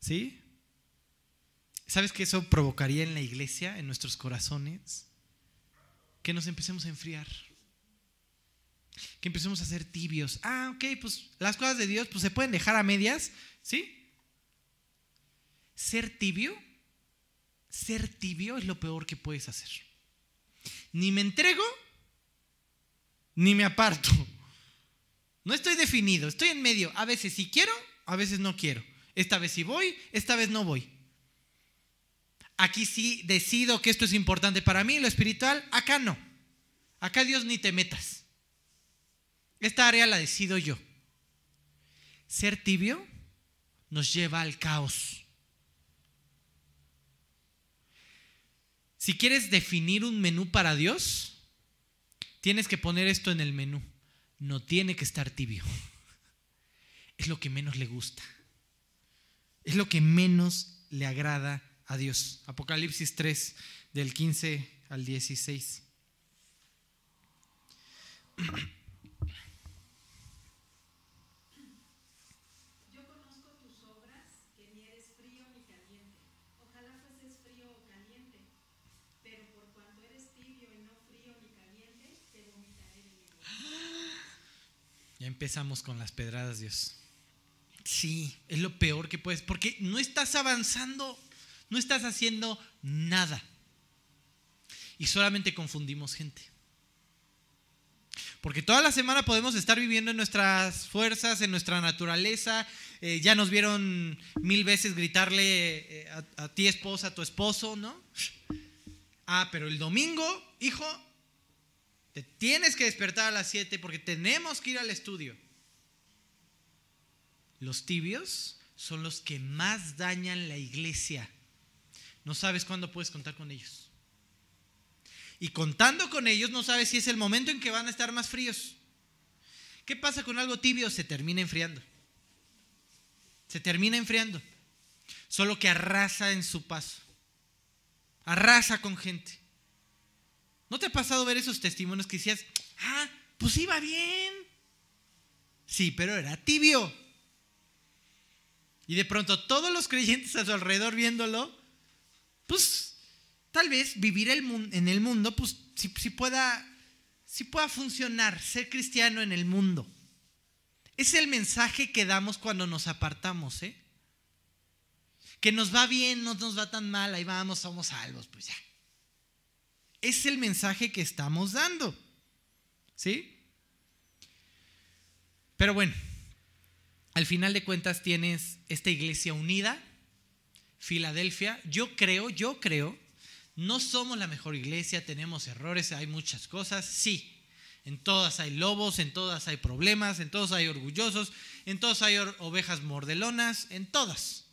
¿Sí? ¿Sabes que eso provocaría en la iglesia, en nuestros corazones? Que nos empecemos a enfriar. Que empecemos a ser tibios. Ah, ok, pues las cosas de Dios pues, se pueden dejar a medias, ¿sí? Ser tibio, ser tibio es lo peor que puedes hacer. Ni me entrego, ni me aparto. No estoy definido, estoy en medio. A veces sí quiero, a veces no quiero. Esta vez sí voy, esta vez no voy. Aquí sí decido que esto es importante para mí, lo espiritual, acá no. Acá Dios ni te metas. Esta área la decido yo. Ser tibio nos lleva al caos. Si quieres definir un menú para Dios, tienes que poner esto en el menú. No tiene que estar tibio. Es lo que menos le gusta. Es lo que menos le agrada a Dios. Apocalipsis 3, del 15 al 16. Yo conozco tus obras, que ni eres frío ni caliente. Ojalá fueses frío o caliente, pero por cuanto eres tibio y no frío ni caliente, te vomitaré de mi boca. Ya empezamos con las pedradas, Dios. Sí, es lo peor que puedes, porque no estás avanzando, no estás haciendo nada. Y solamente confundimos gente. Porque toda la semana podemos estar viviendo en nuestras fuerzas, en nuestra naturaleza. Eh, ya nos vieron mil veces gritarle eh, a, a, ti esposa, a tu esposo, ¿no? Ah, pero el domingo, hijo, Te tienes que despertar a las 7 porque tenemos que ir al estudio. Los tibios son los que más dañan la iglesia. No sabes cuándo puedes contar con ellos. Y contando con ellos no sabes si es el momento en que van a estar más fríos. ¿Qué pasa con algo tibio? Se termina enfriando. Se termina enfriando. Solo que arrasa en su paso. Arrasa con gente. ¿No te ha pasado ver esos testimonios que decías, ah, pues iba bien? Sí, pero era tibio. Y de pronto todos los creyentes a su alrededor viéndolo, pues tal vez vivir en el mundo, pues si, pueda, si pueda funcionar, ser cristiano en el mundo. Es el mensaje que damos cuando nos apartamos, ¿eh? Que nos va bien, no nos va tan mal, ahí vamos, somos salvos, pues ya. Es el mensaje que estamos dando. ¿Sí? Pero bueno, al final de cuentas tienes esta iglesia unida, Filadelfia. Yo creo, yo creo, no somos la mejor iglesia, tenemos errores, hay muchas cosas, sí. En todas hay lobos, en todas hay problemas, en todas hay orgullosos, en todas hay ovejas mordelonas, en todas.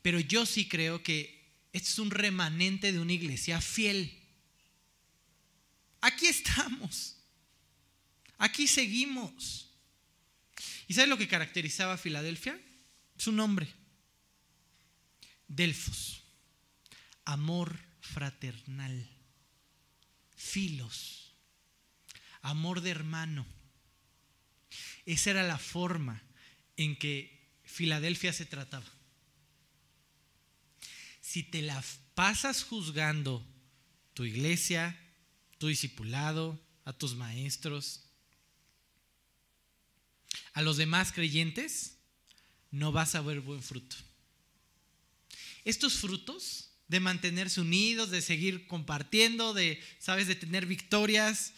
Pero yo sí creo que es un remanente de una iglesia fiel. Aquí estamos. Aquí seguimos. ¿Y sabes lo que caracterizaba a Filadelfia? Su nombre. Delfos. Amor fraternal. Filos. Amor de hermano. Esa era la forma en que Filadelfia se trataba si te la pasas juzgando tu iglesia, tu discipulado, a tus maestros, a los demás creyentes, no vas a ver buen fruto. Estos frutos de mantenerse unidos, de seguir compartiendo, de, sabes, de tener victorias,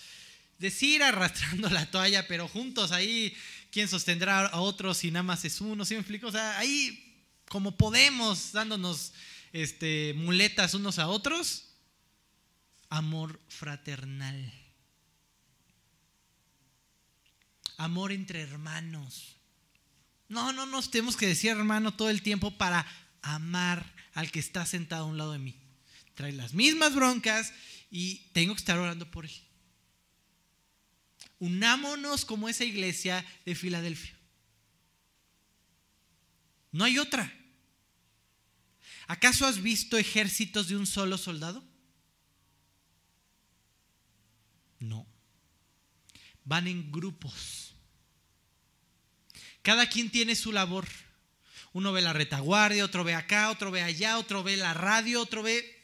de ir arrastrando la toalla, pero juntos ahí, ¿quién sostendrá a otros si nada más es uno? ¿Sí me explico? O sea, ahí como podemos, dándonos este, muletas unos a otros, amor fraternal. Amor entre hermanos. No, no nos tenemos que decir hermano todo el tiempo para amar al que está sentado a un lado de mí. Trae las mismas broncas y tengo que estar orando por él. Unámonos como esa iglesia de Filadelfia. No hay otra. ¿Acaso has visto ejércitos de un solo soldado? No. Van en grupos. Cada quien tiene su labor. Uno ve la retaguardia, otro ve acá, otro ve allá, otro ve la radio, otro ve...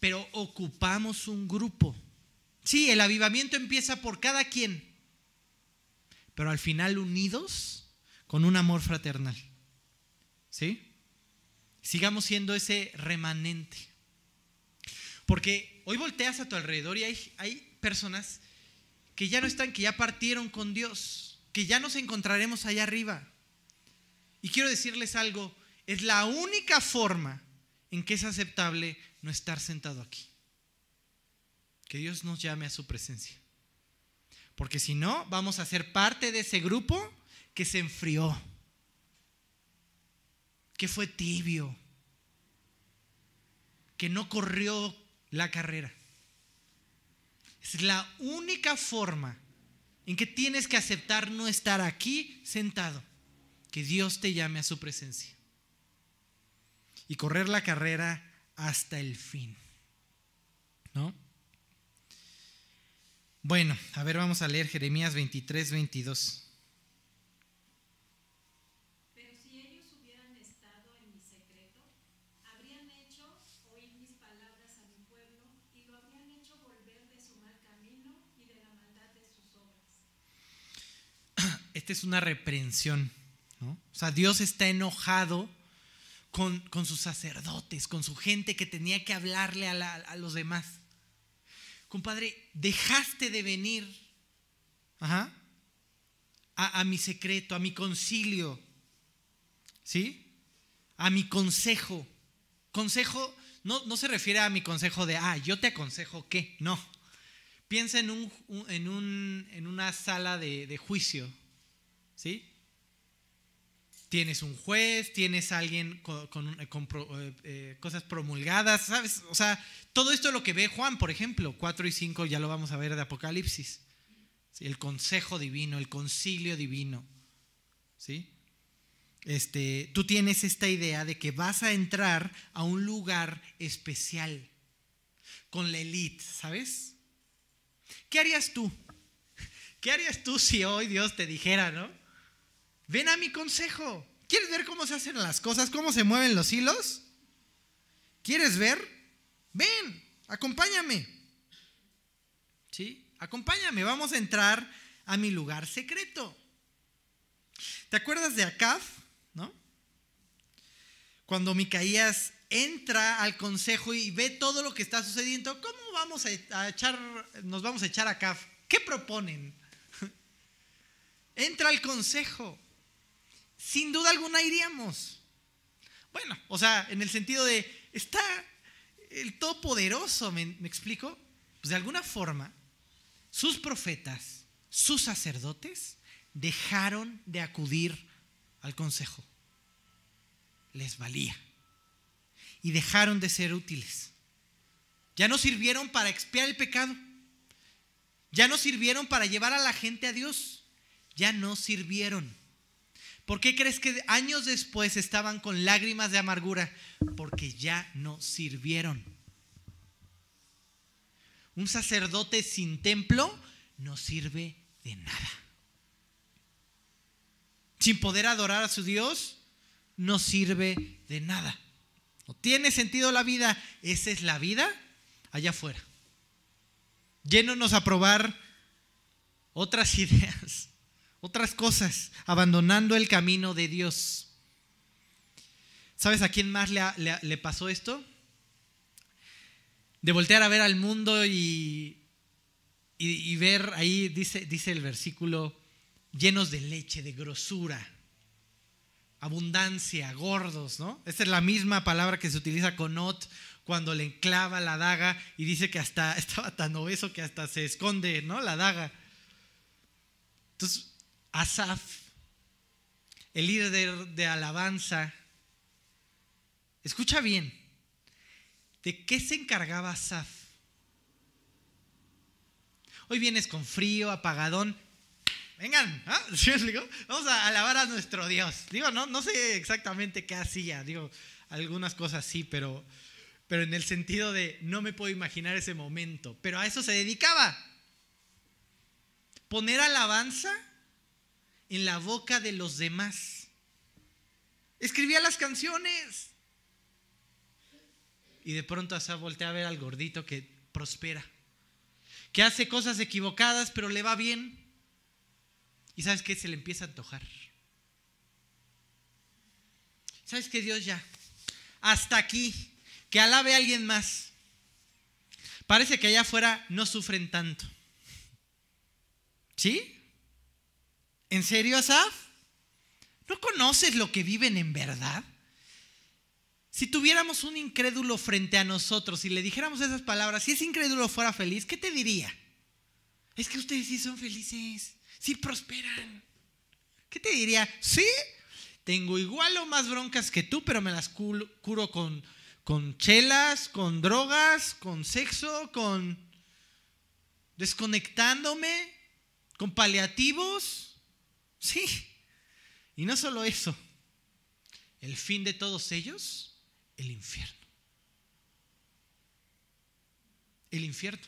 Pero ocupamos un grupo. Sí, el avivamiento empieza por cada quien, pero al final unidos con un amor fraternal. ¿Sí? sigamos siendo ese remanente. Porque hoy volteas a tu alrededor y hay, hay personas que ya no están, que ya partieron con Dios, que ya nos encontraremos allá arriba. Y quiero decirles algo, es la única forma en que es aceptable no estar sentado aquí. Que Dios nos llame a su presencia. Porque si no, vamos a ser parte de ese grupo que se enfrió que fue tibio, que no corrió la carrera. Es la única forma en que tienes que aceptar no estar aquí sentado, que Dios te llame a su presencia y correr la carrera hasta el fin. ¿No? Bueno, a ver, vamos a leer Jeremías 23, 22. Esta es una reprensión. O sea, Dios está enojado con, sus sacerdotes, con su gente que tenía que hablarle a, los demás. Compadre, dejaste de venir a, a mi secreto, a mi concilio, ¿sí? A mi consejo. Consejo no, no se refiere a mi consejo de, ah, yo te aconsejo qué. No. Piensa en, un, en, un, en una sala de juicio. ¿Sí? Tienes un juez, tienes alguien con, con, eh, eh, cosas promulgadas, ¿sabes? O sea, todo esto es lo que ve Juan, por ejemplo, 4 y 5 ya lo vamos a ver de Apocalipsis. El consejo divino, el concilio divino. ¿Sí? Este, tú tienes esta idea de que vas a entrar a un lugar especial con la elite, ¿sabes? ¿Qué harías tú? ¿Qué harías tú si hoy Dios te dijera, no? Ven a mi consejo. ¿Quieres ver cómo se hacen las cosas? ¿Cómo se mueven los hilos? ¿Quieres ver? Ven, acompáñame. ¿Sí? Acompáñame, vamos a entrar a mi lugar secreto. ¿Te acuerdas de Acab? ¿No? Cuando Micaías entra al consejo y ve todo lo que está sucediendo, ¿cómo vamos a echar, nos vamos a echar a Acab? ¿Qué proponen? Entra al consejo sin duda alguna iríamos. Bueno, o sea, en el sentido de, está el Todopoderoso, ¿me, me explico? Pues de alguna forma, sus profetas, sus sacerdotes, dejaron de acudir al consejo. Les valía. Y dejaron de ser útiles. Ya no sirvieron para expiar el pecado. Ya no sirvieron para llevar a la gente a Dios. Ya no sirvieron. ¿Por qué crees que años después estaban con lágrimas de amargura? Porque ya no sirvieron. Un sacerdote sin templo no sirve de nada. Sin poder adorar a su Dios, no sirve de nada. No tiene sentido la vida. Esa es la vida allá afuera. Llénonos a probar otras ideas otras cosas, abandonando el camino de Dios. ¿Sabes a quién más le, pasó esto? De voltear a ver al mundo y, y, ver ahí, dice, dice el versículo, llenos de leche, de grosura, abundancia, gordos, ¿no? Esta es la misma palabra que se utiliza con Ot cuando le enclava la daga y dice que hasta estaba tan obeso que hasta se esconde, ¿no? La daga. Entonces, Asaf, el líder de, alabanza, escucha bien, ¿de qué se encargaba Asaf? Hoy vienes con frío, apagadón. Vengan, ¿ah? vamos a alabar a nuestro Dios. Digo, no, no sé exactamente qué hacía, digo, algunas cosas sí, pero, pero en el sentido de no me puedo imaginar ese momento. Pero a eso se dedicaba. Poner alabanza en la boca de los demás. Escribía las canciones. Y de pronto Asaf voltea a ver al gordito que prospera, que hace cosas equivocadas, pero le va bien. Y sabes que se le empieza a antojar. ¿Sabes que Dios ya? Hasta aquí, que alabe a alguien más. Parece que allá afuera no sufren tanto. ¿Sí? ¿En serio, Asaf? ¿No conoces lo que viven en verdad? Si tuviéramos un incrédulo frente a nosotros y le dijéramos esas palabras, si ese incrédulo fuera feliz, ¿qué te diría? Es que ustedes sí son felices, sí prosperan. ¿Qué te diría? Sí, tengo igual o más broncas que tú, pero me las curo con, con chelas, con drogas, con sexo, con desconectándome, con paliativos. Sí. Y no solo eso, el fin de todos ellos, el infierno. El infierno.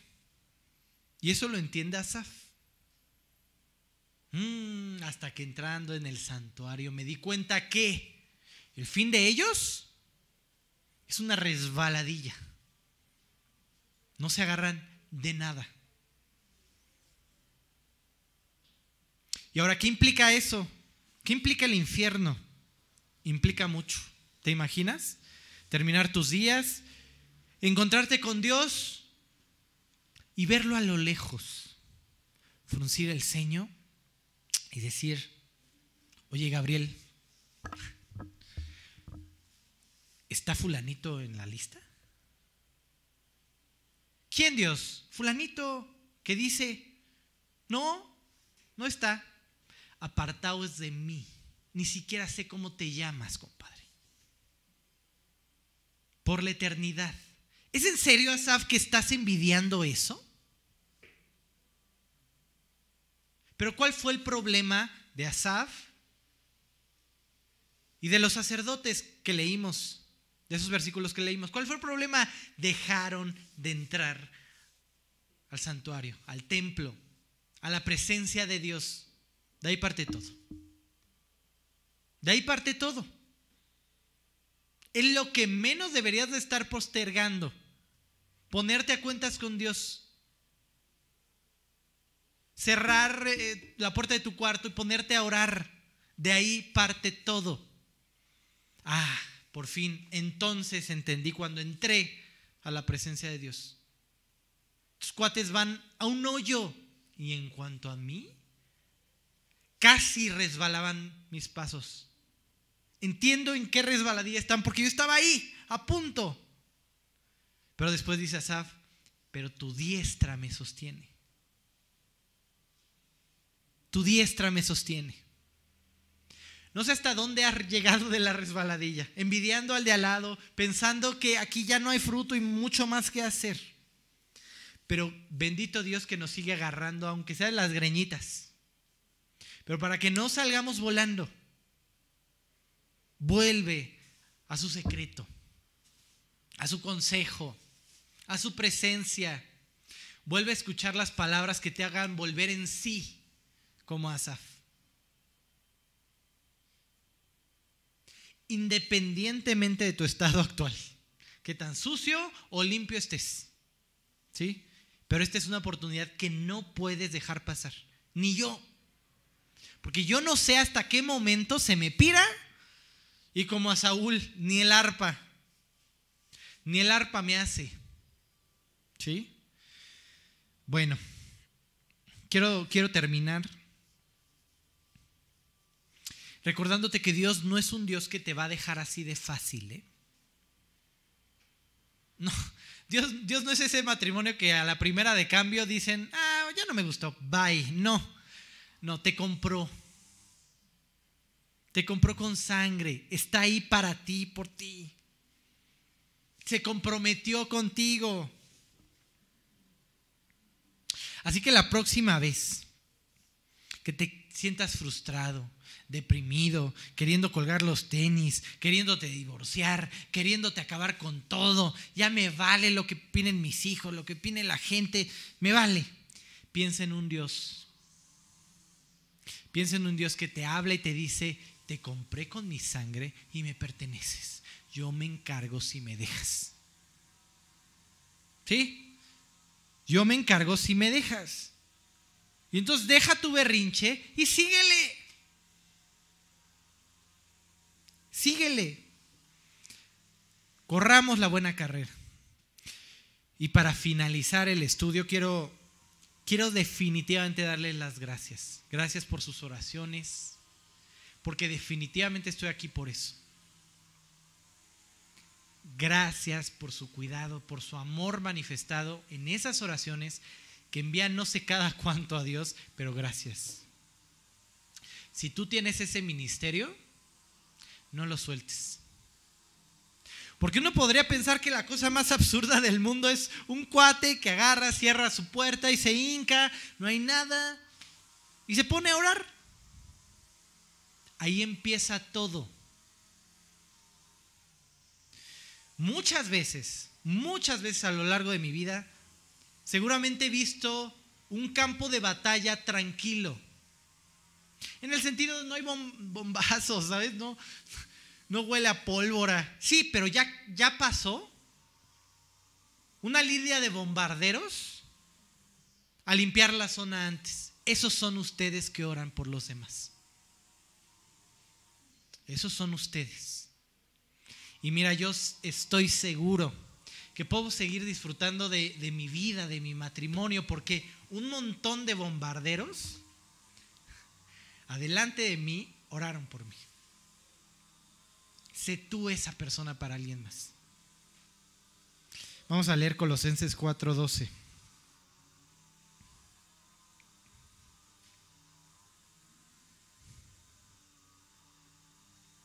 Y eso lo entiende Asaf. Mm, hasta que entrando en el santuario me di cuenta que el fin de ellos es una resbaladilla. No se agarran de nada. Y ahora, ¿qué implica eso? ¿Qué implica el infierno? Implica mucho. ¿Te imaginas? Terminar tus días, encontrarte con Dios y verlo a lo lejos, fruncir el ceño y decir, oye Gabriel, ¿está fulanito en la lista? ¿Quién Dios? Fulanito que dice, no, no está. Apartaos de mí. Ni siquiera sé cómo te llamas, compadre. Por la eternidad. ¿Es en serio, Asaf, que estás envidiando eso? Pero ¿cuál fue el problema de Asaf y de los sacerdotes que leímos, de esos versículos que leímos? ¿Cuál fue el problema? Dejaron de entrar al santuario, al templo, a la presencia de Dios. De ahí parte todo. De ahí parte todo. Es lo que menos deberías de estar postergando. Ponerte a cuentas con Dios. Cerrar eh, la puerta de tu cuarto y ponerte a orar. De ahí parte todo. Ah, por fin, entonces entendí cuando entré a la presencia de Dios. Tus cuates van a un hoyo. Y en cuanto a mí, casi resbalaban mis pasos. Entiendo en qué resbaladilla están, porque yo estaba ahí, a punto. Pero después dice Asaf, pero tu diestra me sostiene. Tu diestra me sostiene. No sé hasta dónde has llegado de la resbaladilla, envidiando al de al lado, pensando que aquí ya no hay fruto y mucho más que hacer. Pero bendito Dios que nos sigue agarrando, aunque sea de las greñitas. Pero para que no salgamos volando, vuelve a su secreto, a su consejo, a su presencia. Vuelve a escuchar las palabras que te hagan volver en sí, como Asaf. Independientemente de tu estado actual, que tan sucio o limpio estés. ¿Sí? Pero esta es una oportunidad que no puedes dejar pasar. Ni yo. Porque yo no sé hasta qué momento se me pira y como a Saúl, ni el arpa. Ni el arpa me hace. ¿Sí? Bueno, quiero, quiero terminar recordándote que Dios no es un Dios que te va a dejar así de fácil. ¿eh? No, Dios, Dios no es ese matrimonio que a la primera de cambio dicen, ah, ya no me gustó, bye. No, no, te compró. Te compró con sangre, está ahí para ti, por ti. Se comprometió contigo. Así que la próxima vez que te sientas frustrado, deprimido, queriendo colgar los tenis, queriéndote divorciar, queriéndote acabar con todo. Ya me vale lo que opinen mis hijos, lo que opine la gente, me vale. Piensa en un Dios. Piensa en un Dios que te habla y te dice, te compré con mi sangre y me perteneces. Yo me encargo si me dejas. ¿Sí? Yo me encargo si me dejas. Y entonces deja tu berrinche y síguele. Síguele. Corramos la buena carrera. Y para finalizar el estudio, quiero, quiero definitivamente darles las gracias. Gracias por sus oraciones, porque definitivamente estoy aquí por eso. Gracias por su cuidado, por su amor manifestado en esas oraciones que envían no sé cada cuánto a Dios, pero gracias. Si tú tienes ese ministerio, no lo sueltes. Porque uno podría pensar que la cosa más absurda del mundo es un cuate que agarra, cierra su puerta y se hinca, no hay nada, y se pone a orar. Ahí empieza todo. Muchas veces, muchas veces a lo largo de mi vida, seguramente he visto un campo de batalla tranquilo en el sentido no hay bombazos, ¿sabes? No, no huele a pólvora. Sí, pero ya, ya pasó una lidia de bombarderos a limpiar la zona antes. Esos son ustedes que oran por los demás. Esos son ustedes. Y mira, yo estoy seguro que puedo seguir disfrutando de, de mi vida, de mi matrimonio, porque un montón de bombarderos adelante de mí oraron por mí. Sé tú esa persona para alguien más. Vamos a leer Colosenses 4:12.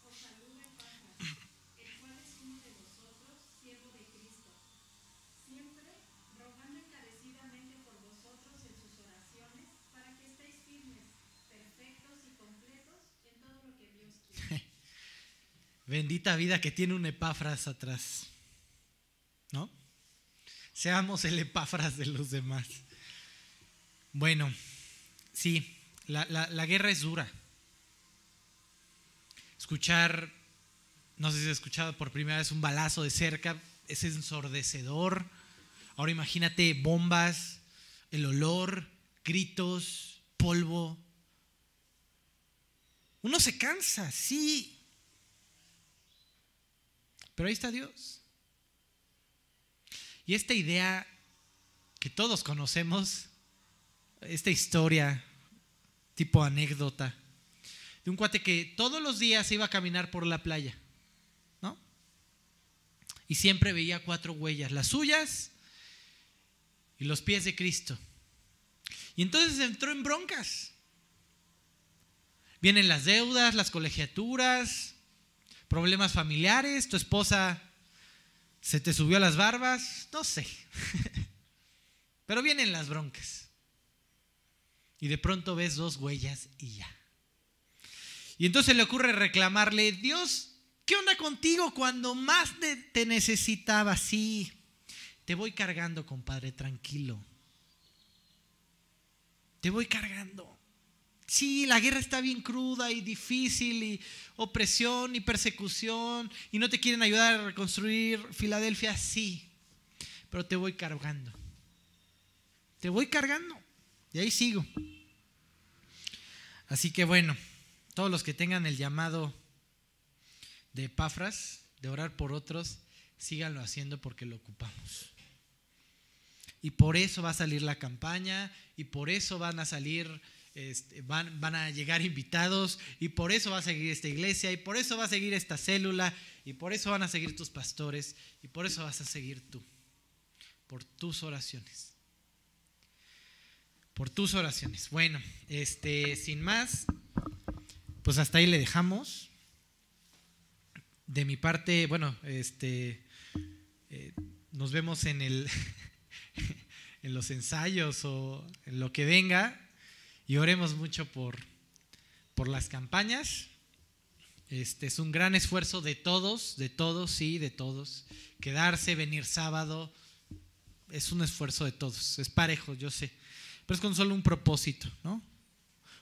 Os saluda Epafras, el cual es uno de vosotros, siervo de Cristo, siempre rogando encarecidamente por vosotros en sus oraciones, para que estéis firmes, perfectos y completos en todo lo que Dios quiere. Bendita vida que tiene un Epafras atrás. ¿No? Seamos el Epafras de los demás. Bueno, sí, la, la- la guerra es dura. Escuchar, no sé si has escuchado por primera vez un balazo de cerca, es ensordecedor. Ahora imagínate bombas, el olor, gritos, polvo. Uno se cansa, sí, pero ahí está Dios. Y esta idea que todos conocemos, esta historia tipo anécdota, de un cuate que todos los días iba a caminar por la playa, ¿no? Y siempre veía cuatro huellas, las suyas y los pies de Cristo. Y entonces entró en broncas. Vienen las deudas, las colegiaturas, problemas familiares, tu esposa se te subió a las barbas, no sé. Pero vienen las broncas. Y de pronto ves dos huellas y ya. Y entonces le ocurre reclamarle, Dios, ¿qué onda contigo cuando más te, necesitaba? Sí, te voy cargando, compadre, tranquilo. Te voy cargando. Sí, la guerra está bien cruda y difícil y opresión y persecución y no te quieren ayudar a reconstruir Filadelfia, sí, pero te voy cargando. Te voy cargando y ahí sigo. Así que bueno, todos los que tengan el llamado de Epafras, de orar por otros, síganlo haciendo porque lo ocupamos. Y por eso va a salir la campaña y por eso van a salir este, van, van a llegar invitados y por eso va a seguir esta iglesia y por eso va a seguir esta célula y por eso van a seguir tus pastores y por eso vas a seguir tú, por tus oraciones. Por tus oraciones. Bueno, este, sin más, pues hasta ahí le dejamos. De mi parte, bueno, este, eh, nos vemos en el, en los ensayos o en lo que venga y oremos mucho por, por las campañas. Este es un gran esfuerzo de todos, de todos, sí, de todos. Quedarse, venir sábado, es un esfuerzo de todos. Es parejo, yo sé. Pero es con solo un propósito, ¿no?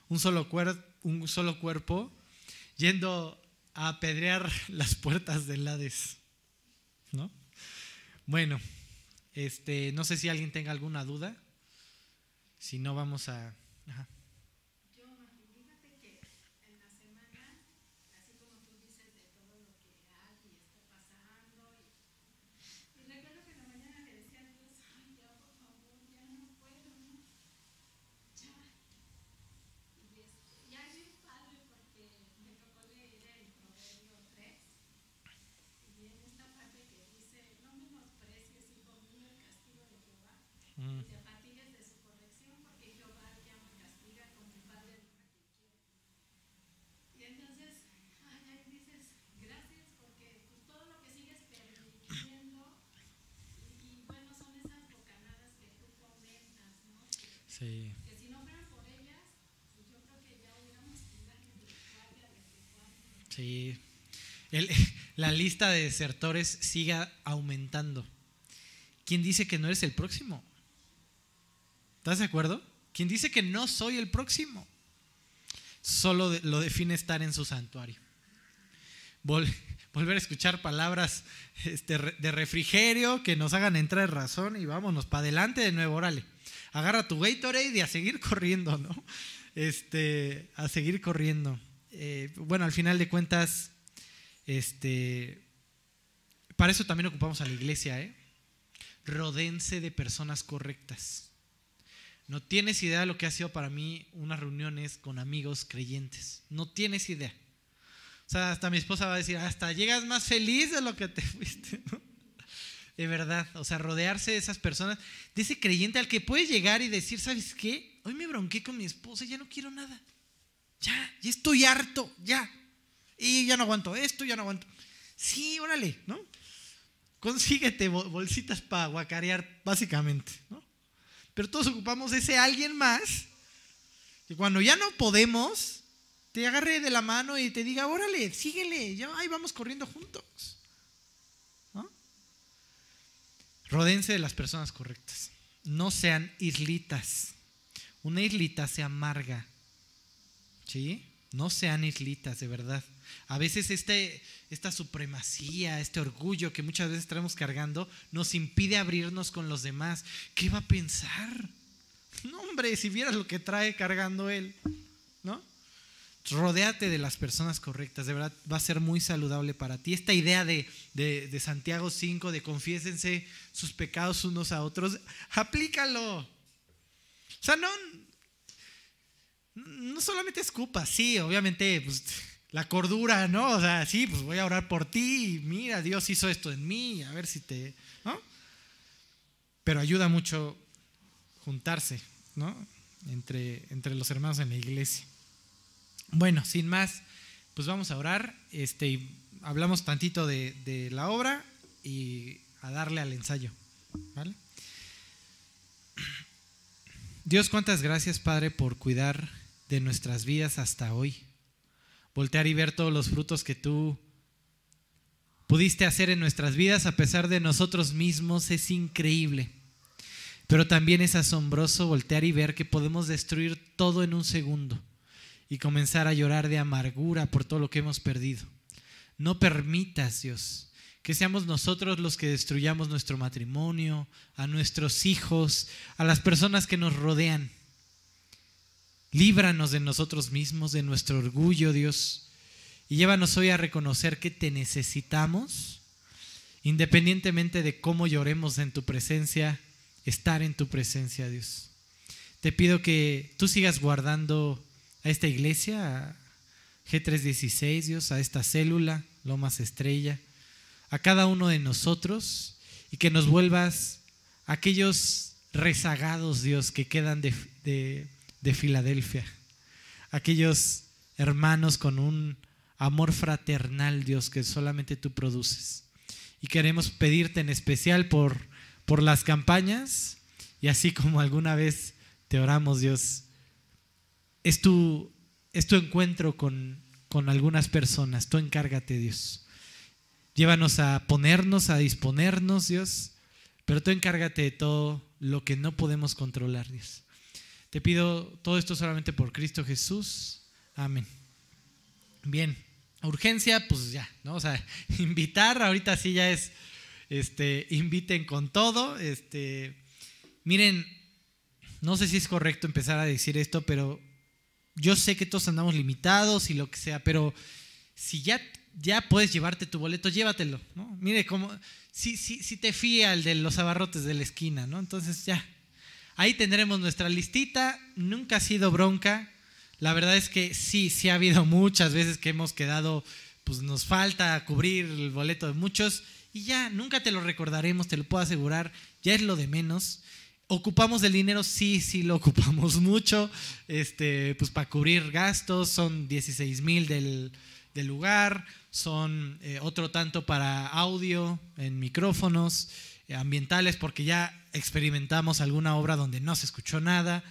Un solo, cuer un solo cuerpo yendo a apedrear las puertas del Hades, ¿no? Bueno, este, no sé si alguien tenga alguna duda. Si no, vamos a. Ajá. Yo, Mati, fíjate que en la semana, así como tú dices de todo lo que hay y está pasando, y, y recuerdo que en la mañana le decía a Dios, ay, ya por favor, ya no puedo, ¿no? Ya. Y, este, y es bien padre porque me tocó leer el Proverbio 3, y en esta parte que dice, no menosprecies, hijo mío, el castigo de Jehová, Mm. y te fatigues de su corrección, porque Jehová llama y castiga como el Padre a quien quiere. Y entonces, ay, ahí dices, gracias, porque pues, todo lo que sigues permitiendo, y, y bueno, son esas bocanadas que tú comentas, ¿no? Que, Sí. que si no fueran por ellas, pues yo creo que ya hubiéramos quedado de guardia, de guardia. Sí. La lista de desertores siga aumentando. ¿Quién dice que no eres el próximo? ¿Estás de acuerdo? ¿Quién dice que no soy el próximo? Solo lo define estar en su santuario. Vol- volver a escuchar palabras este, de refrigerio que nos hagan entrar en razón y vámonos para adelante de nuevo, órale. Agarra tu Gatorade y a seguir corriendo, ¿no? Este, a seguir corriendo. Eh, bueno, al final de cuentas, este, para eso también ocupamos a la iglesia, ¿eh? Rodense de personas correctas. No tienes idea de lo que ha sido para mí unas reuniones con amigos creyentes. No tienes idea. O sea, hasta mi esposa va a decir, hasta llegas más feliz de lo que te fuiste. de verdad. O sea, rodearse de esas personas, de ese creyente al que puedes llegar y decir, ¿sabes qué? Hoy me bronqué con mi esposa, ya no quiero nada. Ya, ya estoy harto, ya. Y ya no aguanto esto, ya no aguanto. Sí, órale, ¿no? Consíguete bolsitas para guacarear, básicamente, ¿no? Pero todos ocupamos ese alguien más que cuando ya no podemos, te agarre de la mano y te diga, órale, síguele, ya ahí vamos corriendo juntos. ¿No? Rodense de las personas correctas. No sean islitas. Una islita se amarga. ¿Sí? No sean islitas, de verdad. A veces este, esta supremacía, este orgullo que muchas veces traemos cargando, nos impide abrirnos con los demás. ¿Qué va a pensar? No, hombre, si vieras lo que trae cargando él, ¿no? Rodéate de las personas correctas, de verdad va a ser muy saludable para ti. Esta idea de, de, de Santiago 5, de confiésense sus pecados unos a otros, aplícalo. O sea, no, no solamente escupa, sí, obviamente, pues la cordura, ¿no? O sea, sí, pues voy a orar por ti, mira, Dios hizo esto en mí, a ver si te, ¿no? Pero ayuda mucho juntarse, ¿no? Entre, entre los hermanos en la iglesia. Bueno, sin más, pues vamos a orar, este, hablamos tantito de, de la obra y a darle al ensayo, ¿vale? Dios, cuántas gracias, Padre, por cuidar de nuestras vidas hasta hoy voltear y ver todos los frutos que tú pudiste hacer en nuestras vidas a pesar de nosotros mismos es increíble. Pero también es asombroso voltear y ver que podemos destruir todo en un segundo y comenzar a llorar de amargura por todo lo que hemos perdido. No permitas, Dios, que seamos nosotros los que destruyamos nuestro matrimonio, a nuestros hijos, a las personas que nos rodean. Líbranos de nosotros mismos, de nuestro orgullo, Dios. Y llévanos hoy a reconocer que te necesitamos, independientemente de cómo lloremos en tu presencia, estar en tu presencia, Dios. Te pido que tú sigas guardando a esta iglesia, a G316, Dios, a esta célula, Lomas Estrella, a cada uno de nosotros y que nos vuelvas aquellos rezagados, Dios, que quedan de, de de Filadelfia. Aquellos hermanos con un amor fraternal, Dios, que solamente tú produces. Y queremos pedirte en especial por, por las campañas y así como alguna vez te oramos, Dios, es tu, es tu encuentro con, con algunas personas. Tú encárgate, Dios. Llévanos a ponernos, a disponernos, Dios, pero tú encárgate de todo lo que no podemos controlar, Dios. Te pido todo esto solamente por Cristo Jesús. Amén. Bien, urgencia, pues ya, ¿no? O sea, invitar, ahorita sí ya es, este, inviten con todo. Este, miren, no sé si es correcto empezar a decir esto, pero yo sé que todos andamos limitados y lo que sea, pero si ya, ya puedes llevarte tu boleto, llévatelo, ¿no? Mire, como, si, si, si te fía el de los abarrotes de la esquina, ¿no? Entonces ya, Ahí tendremos nuestra listita. Nunca ha sido bronca. La verdad es que sí, sí ha habido muchas veces que hemos quedado, pues nos falta cubrir el boleto de muchos y ya, nunca te lo recordaremos, te lo puedo asegurar, ya es lo de menos. Ocupamos el dinero, sí, sí lo ocupamos mucho, este, pues para cubrir gastos, son 16 mil del, lugar, son eh, otro tanto para audio en micrófonos ambientales porque ya experimentamos alguna obra donde no se escuchó nada,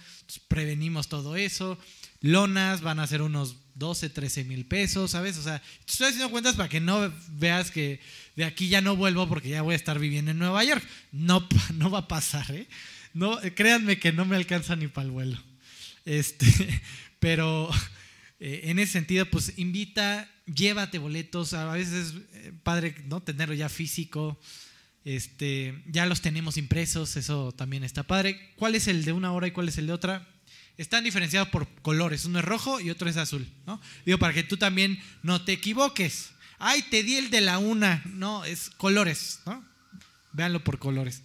prevenimos todo eso. Lonas van a ser unos 12, 13 mil pesos, ¿sabes? O sea, estoy haciendo cuentas para que no veas que de aquí ya no vuelvo porque ya voy a estar viviendo en Nueva York. No, no va a pasar, ¿eh? No, créanme que no me alcanza ni para el vuelo. Este, pero eh, en ese sentido, pues invita, llévate boletos. A veces es eh, padre no tenerlo ya físico. Este, ya los tenemos impresos, eso también está padre. ¿Cuál es el de una hora y cuál es el de otra? Están diferenciados por colores, uno es rojo y otro es azul, ¿no? Digo, para que tú también no te equivoques. Ay, te di el de la una, no, es colores, ¿no? Véanlo por colores.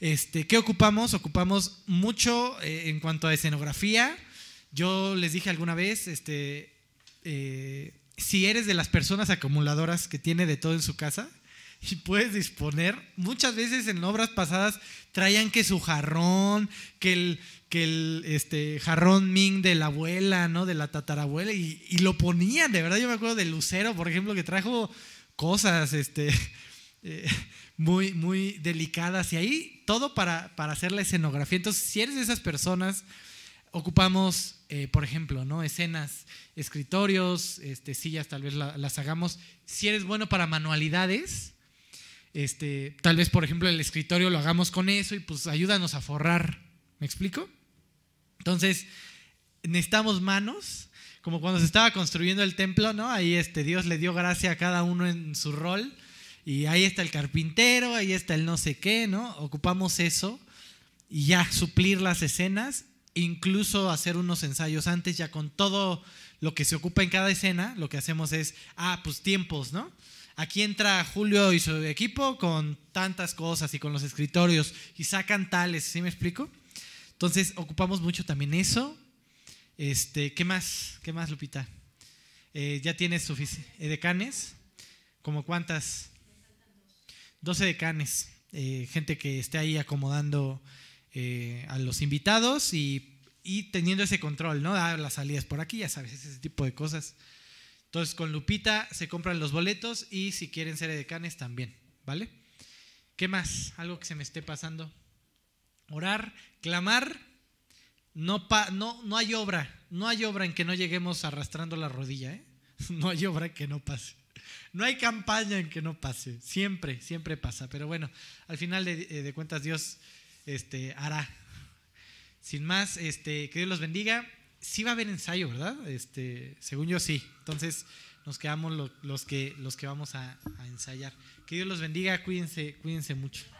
Este, ¿Qué ocupamos? Ocupamos mucho eh, en cuanto a escenografía. Yo les dije alguna vez, este, eh, si eres de las personas acumuladoras que tiene de todo en su casa, y puedes disponer. Muchas veces en obras pasadas traían que su jarrón, que el, que el este, jarrón Ming de la abuela, ¿no? De la tatarabuela, y, y lo ponían, de verdad. Yo me acuerdo del Lucero, por ejemplo, que trajo cosas, este. eh, muy, muy delicadas y ahí todo para, para hacer la escenografía. Entonces, si eres de esas personas, ocupamos, eh, por ejemplo, ¿no? escenas, escritorios, este, sillas, tal vez la- las hagamos. Si eres bueno para manualidades, este, tal vez, por ejemplo, el escritorio lo hagamos con eso y pues ayúdanos a forrar. ¿Me explico? Entonces, necesitamos manos, como cuando se estaba construyendo el templo, ¿no? Ahí este, Dios le dio gracia a cada uno en su rol. Y ahí está el carpintero, ahí está el no sé qué, ¿no? Ocupamos eso y ya suplir las escenas, incluso hacer unos ensayos antes, ya con todo lo que se ocupa en cada escena, lo que hacemos es, ah, pues tiempos, ¿no? Aquí entra Julio y su equipo con tantas cosas y con los escritorios y sacan tales, ¿sí me explico? Entonces ocupamos mucho también eso. Este, ¿qué más? ¿Qué más, Lupita? Eh, ¿Ya tienes suficiente? ¿Decanes? ¿Como cuántas? 12 decanes. Eh, gente que esté ahí acomodando eh, a los invitados y, y teniendo ese control, ¿no? Ah, las salidas por aquí, ya sabes, ese tipo de cosas. Entonces, con Lupita se compran los boletos y si quieren ser decanes también, ¿vale? ¿Qué más? Algo que se me esté pasando. Orar, clamar. No, pa- no, no hay obra, no hay obra en que no lleguemos arrastrando la rodilla, ¿eh? No hay obra que no pase. No hay campaña en que no pase. Siempre, siempre pasa. Pero bueno, al final de, eh, de cuentas Dios este, hará. Sin más, este, que Dios los bendiga. Sí va a haber ensayo, ¿verdad? Este, según yo sí. Entonces nos quedamos lo- los, que, los que vamos a, a ensayar. Que Dios los bendiga. Cuídense, cuídense mucho.